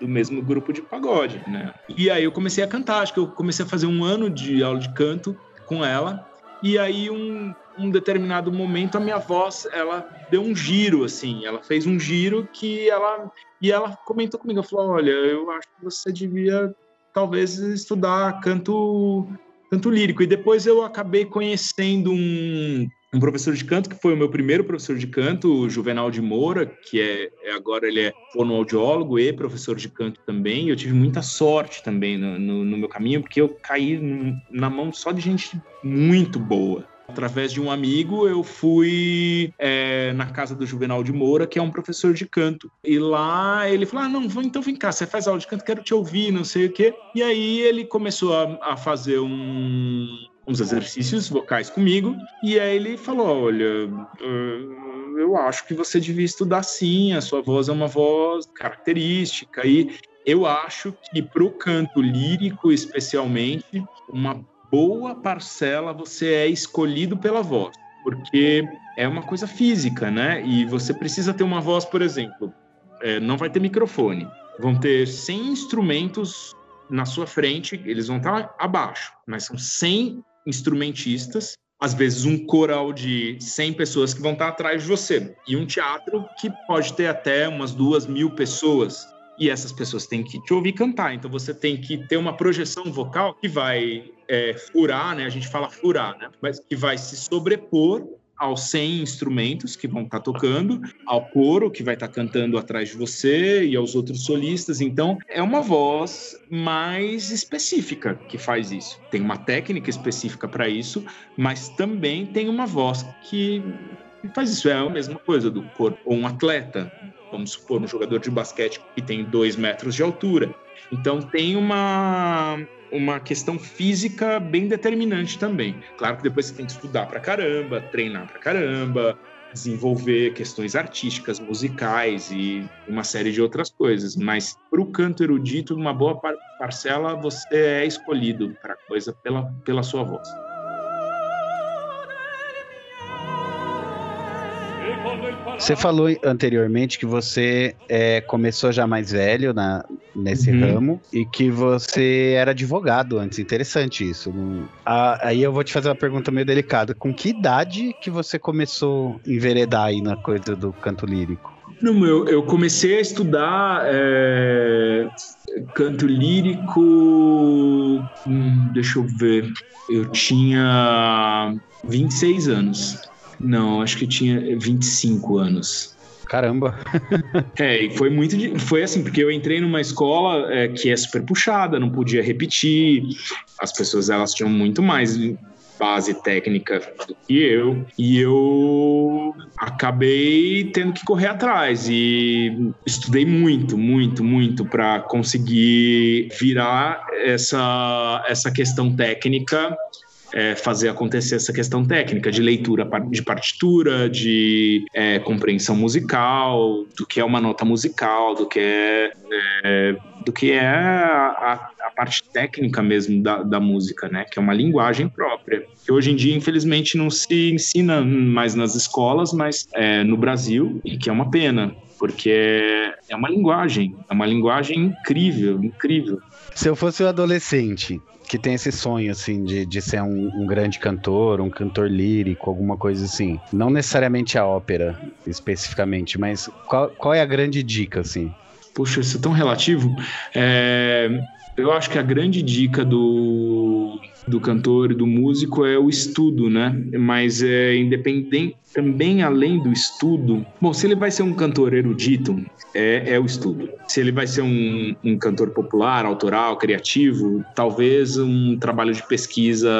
do mesmo grupo de pagode, né? E aí eu comecei a cantar, acho que eu comecei a fazer um ano de aula de canto com ela. E aí um, um determinado momento a minha voz, ela deu um giro assim, ela fez um giro que ela e ela comentou comigo, ela falou: "Olha, eu acho que você devia talvez estudar canto canto lírico". E depois eu acabei conhecendo um um professor de canto que foi o meu primeiro professor de canto, o Juvenal de Moura, que é, é agora ele é fonoaudiólogo e professor de canto também. Eu tive muita sorte também no, no, no meu caminho, porque eu caí na mão só de gente muito boa. Através de um amigo, eu fui é, na casa do Juvenal de Moura, que é um professor de canto. E lá ele falou: Ah, não, então vem cá, você faz aula de canto, quero te ouvir, não sei o quê. E aí ele começou a, a fazer um, uns exercícios vocais comigo. E aí ele falou: Olha, eu acho que você devia estudar sim, a sua voz é uma voz característica. E eu acho que para o canto lírico, especialmente, uma boa parcela você é escolhido pela voz, porque é uma coisa física, né? E você precisa ter uma voz, por exemplo, é, não vai ter microfone, vão ter 100 instrumentos na sua frente, eles vão estar abaixo, mas são 100 instrumentistas, às vezes um coral de 100 pessoas que vão estar atrás de você, e um teatro que pode ter até umas duas mil pessoas e essas pessoas têm que te ouvir cantar. Então você tem que ter uma projeção vocal que vai é, furar, né? A gente fala furar, né? Mas que vai se sobrepor aos 100 instrumentos que vão estar tocando, ao coro que vai estar cantando atrás de você e aos outros solistas. Então, é uma voz mais específica que faz isso. Tem uma técnica específica para isso, mas também tem uma voz que faz isso. É a mesma coisa do corpo. Ou um atleta, vamos supor, um jogador de basquete que tem dois metros de altura. Então tem uma, uma questão física bem determinante também. Claro que depois você tem que estudar pra caramba, treinar pra caramba, desenvolver questões artísticas, musicais e uma série de outras coisas. Mas para o canto erudito, uma boa parcela você é escolhido para coisa pela, pela sua voz. Você falou anteriormente que você é, começou já mais velho na, nesse uhum. ramo e que você era advogado antes. Interessante isso. Ah, aí eu vou te fazer uma pergunta meio delicada. Com que idade que você começou a enveredar aí na coisa do canto lírico? Não, eu, eu comecei a estudar é, canto lírico. Hum, deixa eu ver. Eu tinha 26 anos. Não, acho que tinha 25 anos. Caramba. é, e foi muito. Foi assim, porque eu entrei numa escola é, que é super puxada, não podia repetir. As pessoas elas tinham muito mais base técnica do que eu e eu acabei tendo que correr atrás e estudei muito, muito, muito para conseguir virar essa essa questão técnica é, fazer acontecer essa questão técnica de leitura de partitura, de é, compreensão musical, do que é uma nota musical, do que é, é do que é a, a, parte técnica mesmo da, da música, né? Que é uma linguagem própria. Que hoje em dia, infelizmente, não se ensina mais nas escolas, mas é, no Brasil, e que é uma pena, porque é uma linguagem, é uma linguagem incrível, incrível. Se eu fosse um adolescente que tem esse sonho, assim, de, de ser um, um, grande cantor, um cantor lírico, alguma coisa assim, não necessariamente a ópera, especificamente, mas qual, qual é a grande dica, assim? Puxa, isso é tão relativo. É, eu acho que a grande dica do, do cantor e do músico é o estudo, né? Mas é independente, também além do estudo. Bom, se ele vai ser um cantor erudito, é, é o estudo. Se ele vai ser um, um cantor popular, autoral, criativo, talvez um trabalho de pesquisa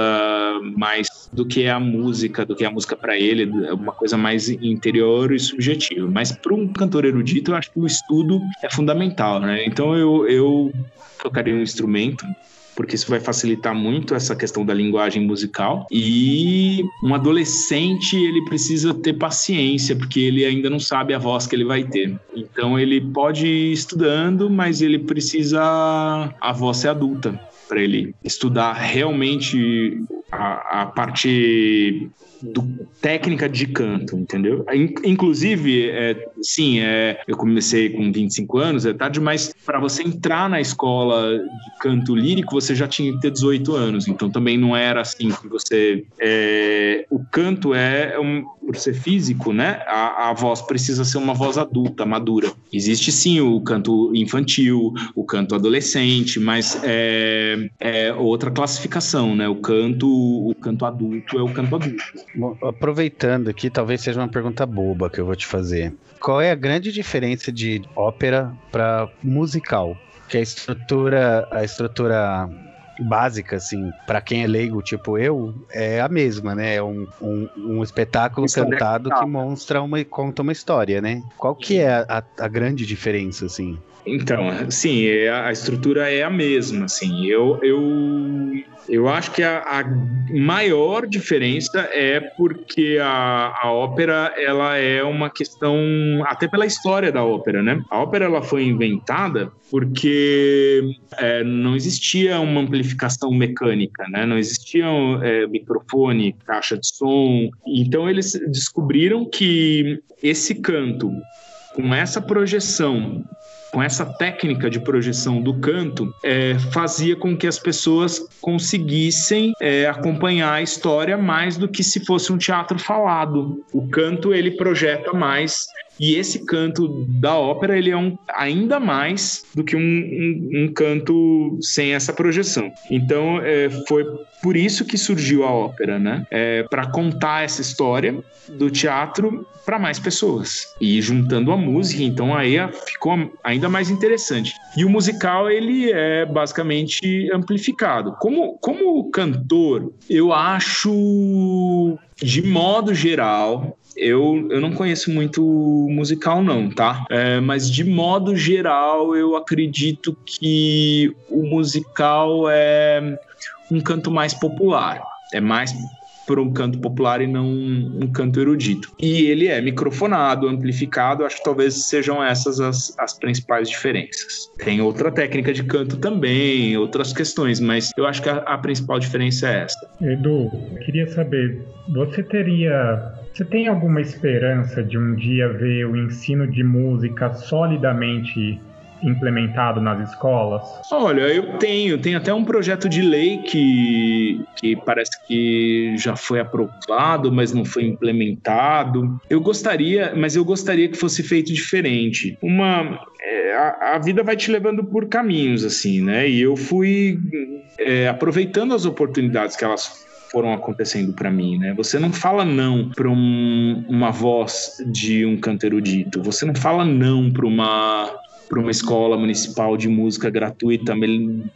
mais do que a música, do que a música para ele, uma coisa mais interior e subjetiva. Mas para um cantor erudito, eu acho que o estudo é fundamental, né? Então eu, eu tocaria um instrumento porque isso vai facilitar muito essa questão da linguagem musical. E um adolescente, ele precisa ter paciência, porque ele ainda não sabe a voz que ele vai ter. Então ele pode ir estudando, mas ele precisa a voz ser adulta para ele estudar realmente a, a parte do, técnica de canto, entendeu? Inclusive, é, sim, é, eu comecei com 25 anos, é tarde, mas para você entrar na escola de canto lírico, você já tinha que ter 18 anos, então também não era assim que você. É, o canto é, um, por ser físico, né? A, a voz precisa ser uma voz adulta, madura. Existe sim o canto infantil, o canto adolescente, mas é, é outra classificação, né? O canto, o canto adulto é o canto adulto. Bom, aproveitando aqui, talvez seja uma pergunta boba que eu vou te fazer. Qual é a grande diferença de ópera para musical? Que a estrutura, a estrutura básica, assim, para quem é leigo, tipo eu, é a mesma, né? É um, um, um espetáculo Isso cantado é que mostra uma, conta uma história, né? Qual que é a, a grande diferença, assim? Então, sim, é, a estrutura é a mesma, assim. Eu, eu, eu acho que a, a maior diferença é porque a, a ópera, ela é uma questão, até pela história da ópera, né? A ópera, ela foi inventada porque é, não existia uma amplificação mecânica, né? Não existia é, microfone, caixa de som. Então, eles descobriram que esse canto com essa projeção com essa técnica de projeção do canto, é, fazia com que as pessoas conseguissem é, acompanhar a história mais do que se fosse um teatro falado. O canto ele projeta mais e esse canto da ópera, ele é um, ainda mais do que um, um, um canto sem essa projeção. Então, é, foi por isso que surgiu a ópera, né? É, para contar essa história do teatro para mais pessoas. E juntando a música, então aí ficou ainda mais interessante. E o musical, ele é basicamente amplificado. Como, como cantor, eu acho, de modo geral, eu, eu não conheço muito musical, não, tá? É, mas de modo geral, eu acredito que o musical é um canto mais popular. É mais por um canto popular e não um canto erudito. E ele é microfonado, amplificado, acho que talvez sejam essas as, as principais diferenças. Tem outra técnica de canto também, outras questões, mas eu acho que a, a principal diferença é essa. Edu, queria saber, você teria você tem alguma esperança de um dia ver o ensino de música solidamente implementado nas escolas? Olha, eu tenho, tem até um projeto de lei que, que parece que já foi aprovado, mas não foi implementado. Eu gostaria, mas eu gostaria que fosse feito diferente. Uma é, a, a, vida vai te levando por caminhos assim, né? E eu fui é, aproveitando as oportunidades que elas foram acontecendo para mim, né? Você não fala não para um, uma voz de um canto erudito, você não fala não para uma para uma escola municipal de música gratuita,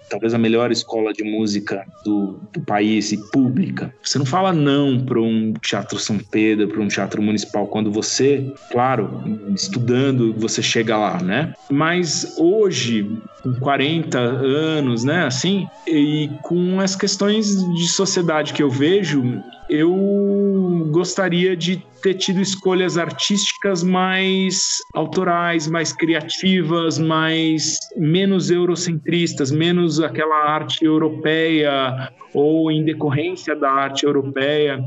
talvez a melhor escola de música do, do país e pública. Você não fala não para um teatro São Pedro, para um teatro municipal, quando você, claro, estudando, você chega lá, né? Mas hoje, com 40 anos, né, assim, e com as questões de sociedade que eu vejo, eu gostaria de ter tido escolhas artísticas mais autorais, mais criativas, mais menos eurocentristas, menos aquela arte europeia ou em decorrência da arte europeia.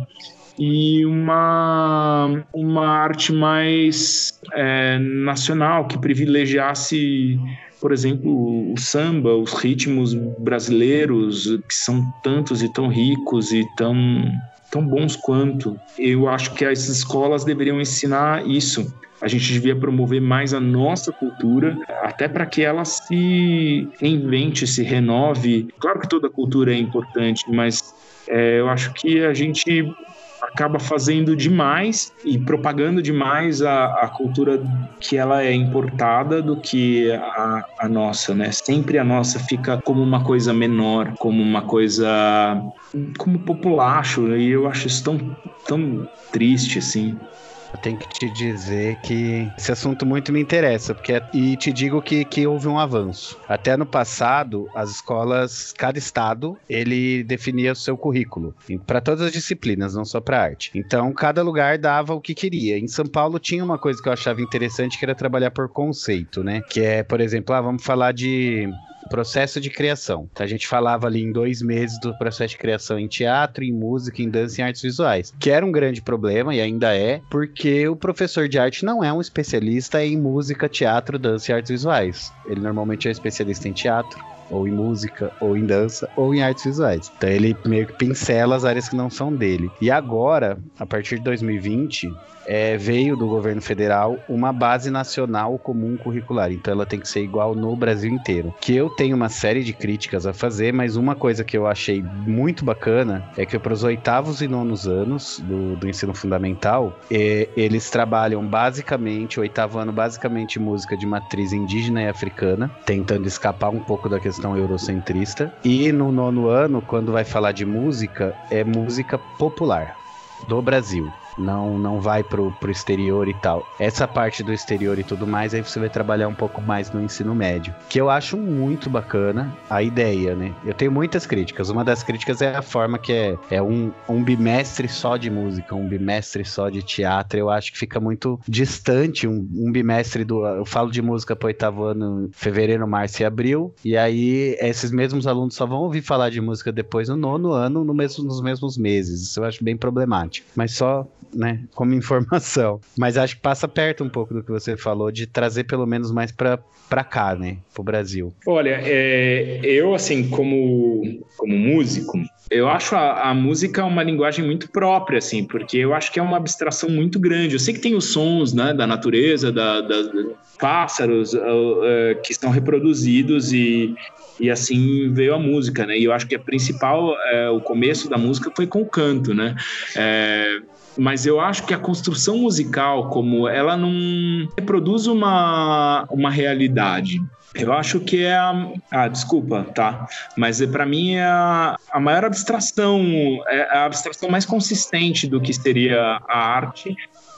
E uma, uma arte mais é, nacional que privilegiasse por exemplo, o samba, os ritmos brasileiros, que são tantos e tão ricos e tão tão bons quanto. Eu acho que as escolas deveriam ensinar isso. A gente devia promover mais a nossa cultura, até para que ela se reinvente, se renove. Claro que toda cultura é importante, mas é, eu acho que a gente acaba fazendo demais e propagando demais a, a cultura que ela é importada do que a, a nossa, né? Sempre a nossa fica como uma coisa menor, como uma coisa como populacho, e eu acho isso tão, tão triste, assim. Eu tenho que te dizer que esse assunto muito me interessa, porque é, e te digo que, que houve um avanço. Até no passado, as escolas, cada estado, ele definia o seu currículo para todas as disciplinas, não só para arte. Então, cada lugar dava o que queria. Em São Paulo tinha uma coisa que eu achava interessante, que era trabalhar por conceito, né? Que é, por exemplo, ah, vamos falar de processo de criação. Então, a gente falava ali em dois meses do processo de criação em teatro, em música, em dança e artes visuais, que era um grande problema e ainda é, porque o professor de arte não é um especialista em música, teatro, dança e artes visuais. Ele normalmente é especialista em teatro, ou em música, ou em dança, ou em artes visuais. Então ele meio que pincela as áreas que não são dele. E agora, a partir de 2020, é, veio do governo federal uma base nacional comum curricular. Então ela tem que ser igual no Brasil inteiro. Que eu tenho uma série de críticas a fazer, mas uma coisa que eu achei muito bacana é que para os oitavos e nonos anos do, do ensino fundamental, é, eles trabalham basicamente, oitavo ano, basicamente música de matriz indígena e africana, tentando escapar um pouco da questão eurocentrista. E no nono ano, quando vai falar de música, é música popular do Brasil não não vai pro, pro exterior e tal. Essa parte do exterior e tudo mais, aí você vai trabalhar um pouco mais no ensino médio. Que eu acho muito bacana a ideia, né? Eu tenho muitas críticas. Uma das críticas é a forma que é, é um, um bimestre só de música, um bimestre só de teatro. Eu acho que fica muito distante um, um bimestre do. Eu falo de música pro oitavo ano, fevereiro, março e abril. E aí, esses mesmos alunos só vão ouvir falar de música depois no nono ano, no mesmo, nos mesmos meses. Isso eu acho bem problemático. Mas só né, como informação. Mas acho que passa perto um pouco do que você falou, de trazer pelo menos mais para para cá, né, pro Brasil. Olha, é, eu assim, como, como músico, eu acho a, a, música uma linguagem muito própria, assim, porque eu acho que é uma abstração muito grande. Eu sei que tem os sons, né, da natureza, da, da pássaros uh, uh, que estão reproduzidos e, e assim veio a música, né? E eu acho que a principal, é, o começo da música foi com o canto, né? É, mas eu acho que a construção musical, como ela não reproduz uma, uma realidade. Eu acho que é a. Ah, desculpa, tá? Mas para mim é a, a maior abstração, é a abstração mais consistente do que seria a arte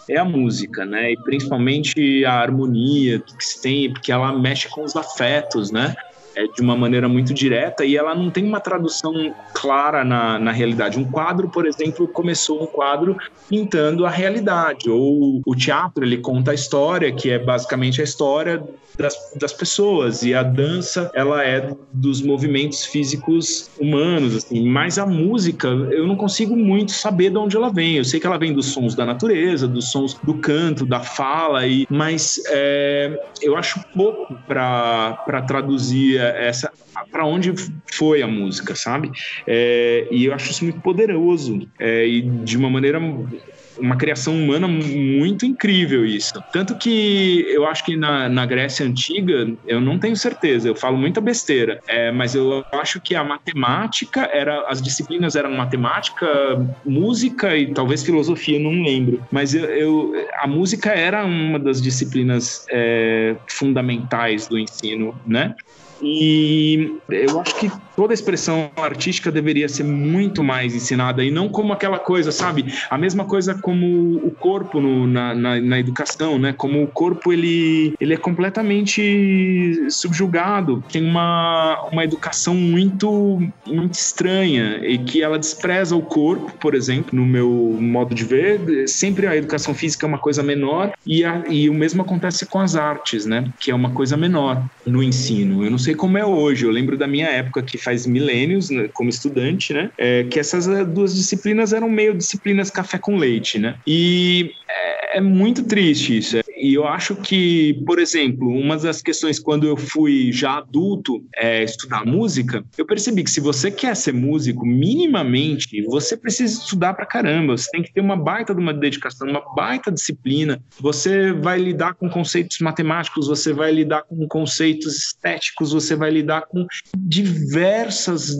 é a música, né? E principalmente a harmonia que se tem, porque ela mexe com os afetos, né? É, de uma maneira muito direta e ela não tem uma tradução clara na, na realidade. Um quadro, por exemplo, começou um quadro pintando a realidade, ou o teatro ele conta a história, que é basicamente a história das, das pessoas e a dança ela é dos movimentos físicos humanos, assim. Mas a música eu não consigo muito saber de onde ela vem. Eu sei que ela vem dos sons da natureza, dos sons do canto, da fala e, mas é, eu acho pouco para traduzir essa para onde foi a música, sabe? É, e eu acho isso muito poderoso é, e de uma maneira uma criação humana muito incrível isso. Tanto que eu acho que na, na Grécia Antiga, eu não tenho certeza, eu falo muita besteira, é, mas eu acho que a matemática era, as disciplinas eram matemática, música e talvez filosofia, não lembro. Mas eu, eu a música era uma das disciplinas é, fundamentais do ensino, né? E eu acho que toda expressão artística deveria ser muito mais ensinada e não como aquela coisa, sabe? A mesma coisa como o corpo no, na, na, na, educação, né? Como o corpo ele, ele é completamente subjugado, tem uma, uma educação muito, muito estranha e que ela despreza o corpo, por exemplo, no meu modo de ver. Sempre a educação física é uma coisa menor e, a, e o mesmo acontece com as artes, né? Que é uma coisa menor no ensino. Eu não sei como é hoje, eu lembro da minha época que faz milênios, né, como estudante, né? É, que essas eh, duas disciplinas eram meio disciplinas café com leite, né? E é, é muito triste isso. E eu acho que, por exemplo, uma das questões quando eu fui já adulto é, estudar música, eu percebi que se você quer ser músico, minimamente, você precisa estudar pra caramba. Você tem que ter uma baita de uma dedicação, uma baita disciplina. Você vai lidar com conceitos matemáticos, você vai lidar com conceitos estéticos, você vai lidar com diversas,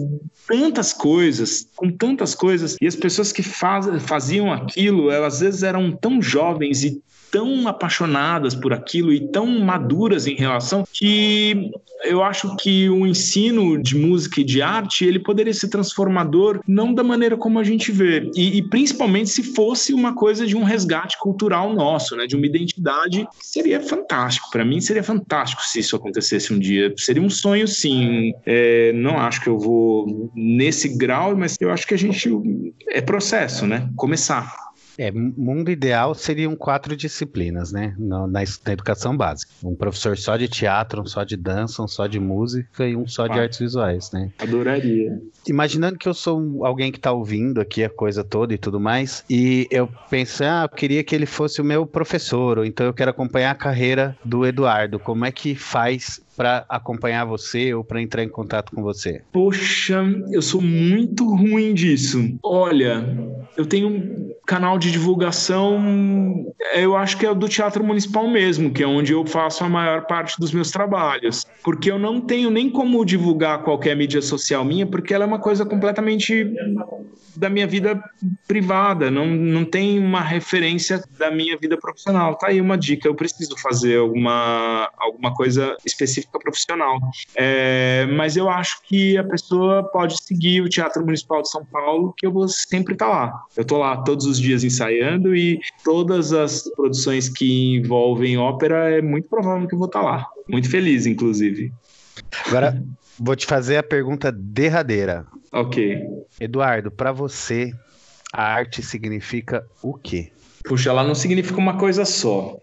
tantas coisas, com tantas coisas. E as pessoas que faz, faziam aquilo, elas às vezes eram tão jovens e tão apaixonadas por aquilo e tão maduras em relação que eu acho que o ensino de música e de arte ele poderia ser transformador não da maneira como a gente vê. E, e principalmente se fosse uma coisa de um resgate cultural nosso, né, de uma identidade seria fantástico. Para mim seria fantástico se isso acontecesse um dia. Seria um sonho sim. É, não acho que eu vou nesse grau mas eu acho que a gente é processo né? Começar é, mundo ideal seriam quatro disciplinas, né? Na, na, na, educação básica. Um professor só de teatro, um só de dança, um só de música e um só de artes visuais, né? Adoraria. Imaginando que eu sou alguém que está ouvindo aqui a coisa toda e tudo mais, e eu pensei, ah, eu queria que ele fosse o meu professor, ou então eu quero acompanhar a carreira do Eduardo. Como é que faz para acompanhar você ou para entrar em contato com você? Poxa, eu sou muito ruim disso. Olha, eu tenho um canal de divulgação, eu acho que é do Teatro Municipal mesmo, que é onde eu faço a maior parte dos meus trabalhos. Porque eu não tenho nem como divulgar qualquer mídia social minha, porque ela é uma coisa completamente da minha vida privada, não, não tem uma referência da minha vida profissional. Tá aí uma dica, eu preciso fazer alguma, alguma coisa específica profissional. É, mas eu acho que a pessoa pode seguir o Teatro Municipal de São Paulo, que eu vou sempre estar tá lá. Eu estou lá todos os dias ensaiando e todas as produções que envolvem ópera é muito provável que eu vou estar tá lá. Muito feliz, inclusive. Agora, vou te fazer a pergunta derradeira. Ok. Eduardo, para você, a arte significa o quê? Puxa, ela não significa uma coisa só.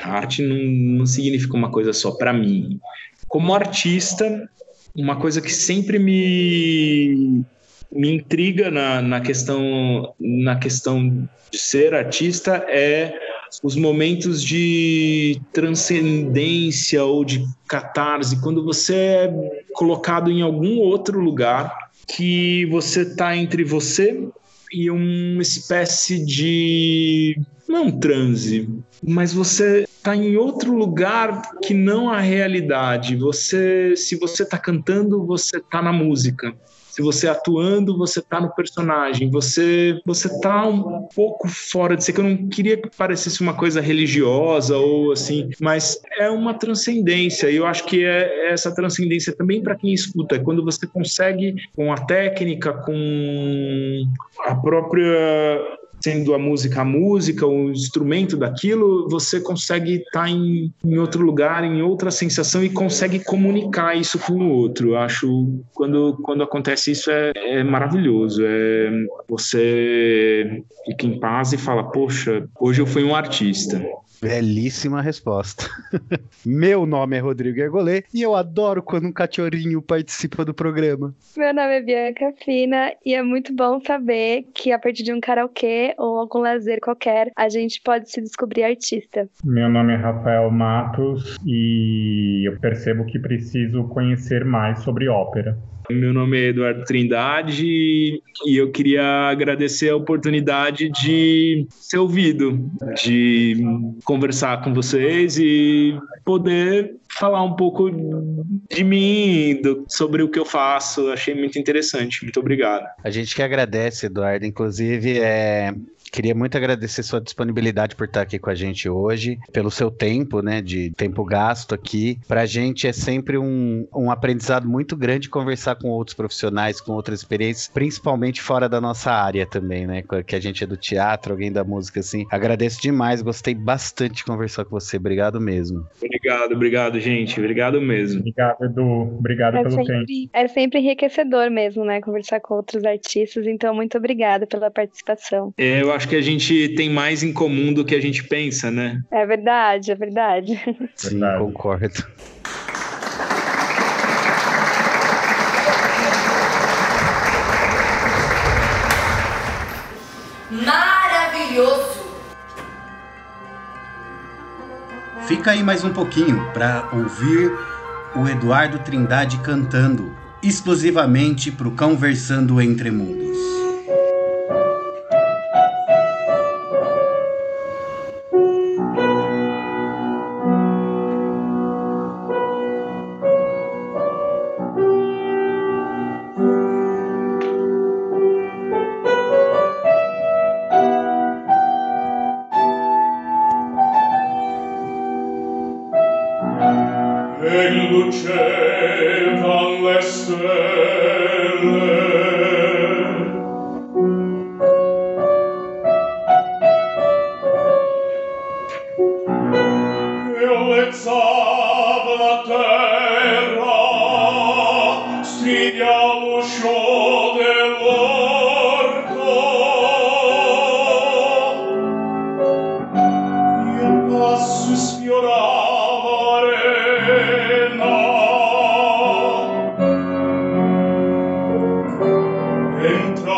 A arte não, não significa uma coisa só para mim. Como artista, uma coisa que sempre me, me intriga na, na, questão, na questão de ser artista é os momentos de transcendência ou de catarse, quando você é colocado em algum outro lugar que você está entre você e uma espécie de não é um transe, mas você está em outro lugar que não a realidade. Você, se você está cantando, você está na música. Se você atuando, você está no personagem. Você você tá um pouco fora de ser que eu não queria que parecesse uma coisa religiosa ou assim, mas é uma transcendência. E eu acho que é essa transcendência também para quem escuta, é quando você consegue com a técnica, com a própria sendo a música a música, o instrumento daquilo, você consegue estar tá em, em outro lugar, em outra sensação e consegue comunicar isso com o outro. Eu acho quando quando acontece isso é, é maravilhoso. É você fica em paz e fala, poxa, hoje eu fui um artista. Belíssima resposta. Meu nome é Rodrigo Ergolê e eu adoro quando um cachorrinho participa do programa. Meu nome é Bianca Fina e é muito bom saber que a partir de um karaokê ou algum lazer qualquer, a gente pode se descobrir artista. Meu nome é Rafael Matos e eu percebo que preciso conhecer mais sobre ópera. Meu nome é Eduardo Trindade e eu queria agradecer a oportunidade de ser ouvido, de conversar com vocês e poder falar um pouco de mim, do, sobre o que eu faço. Achei muito interessante. Muito obrigado. A gente que agradece, Eduardo. Inclusive, é, Queria muito agradecer sua disponibilidade por estar aqui com a gente hoje, pelo seu tempo, né, de tempo gasto aqui. Para a gente é sempre um, um aprendizado muito grande conversar com outros profissionais, com outras experiências, principalmente fora da nossa área também, né, que a gente é do teatro, alguém da música, assim. Agradeço demais, gostei bastante de conversar com você. Obrigado mesmo. Obrigado, obrigado, gente. Obrigado mesmo. Obrigado, Edu. Obrigado É pelo sempre, tempo. é sempre enriquecedor mesmo, né? Conversar com outros artistas. Então, muito obrigada pela participação. É, eu acho que a gente tem mais em comum do que a gente pensa, né? É verdade, é verdade. Sim, Verdade. concordo. Maravilhoso! Fica aí mais um pouquinho para ouvir o Eduardo Trindade cantando exclusivamente para o Conversando Entre Mundos. luce dentro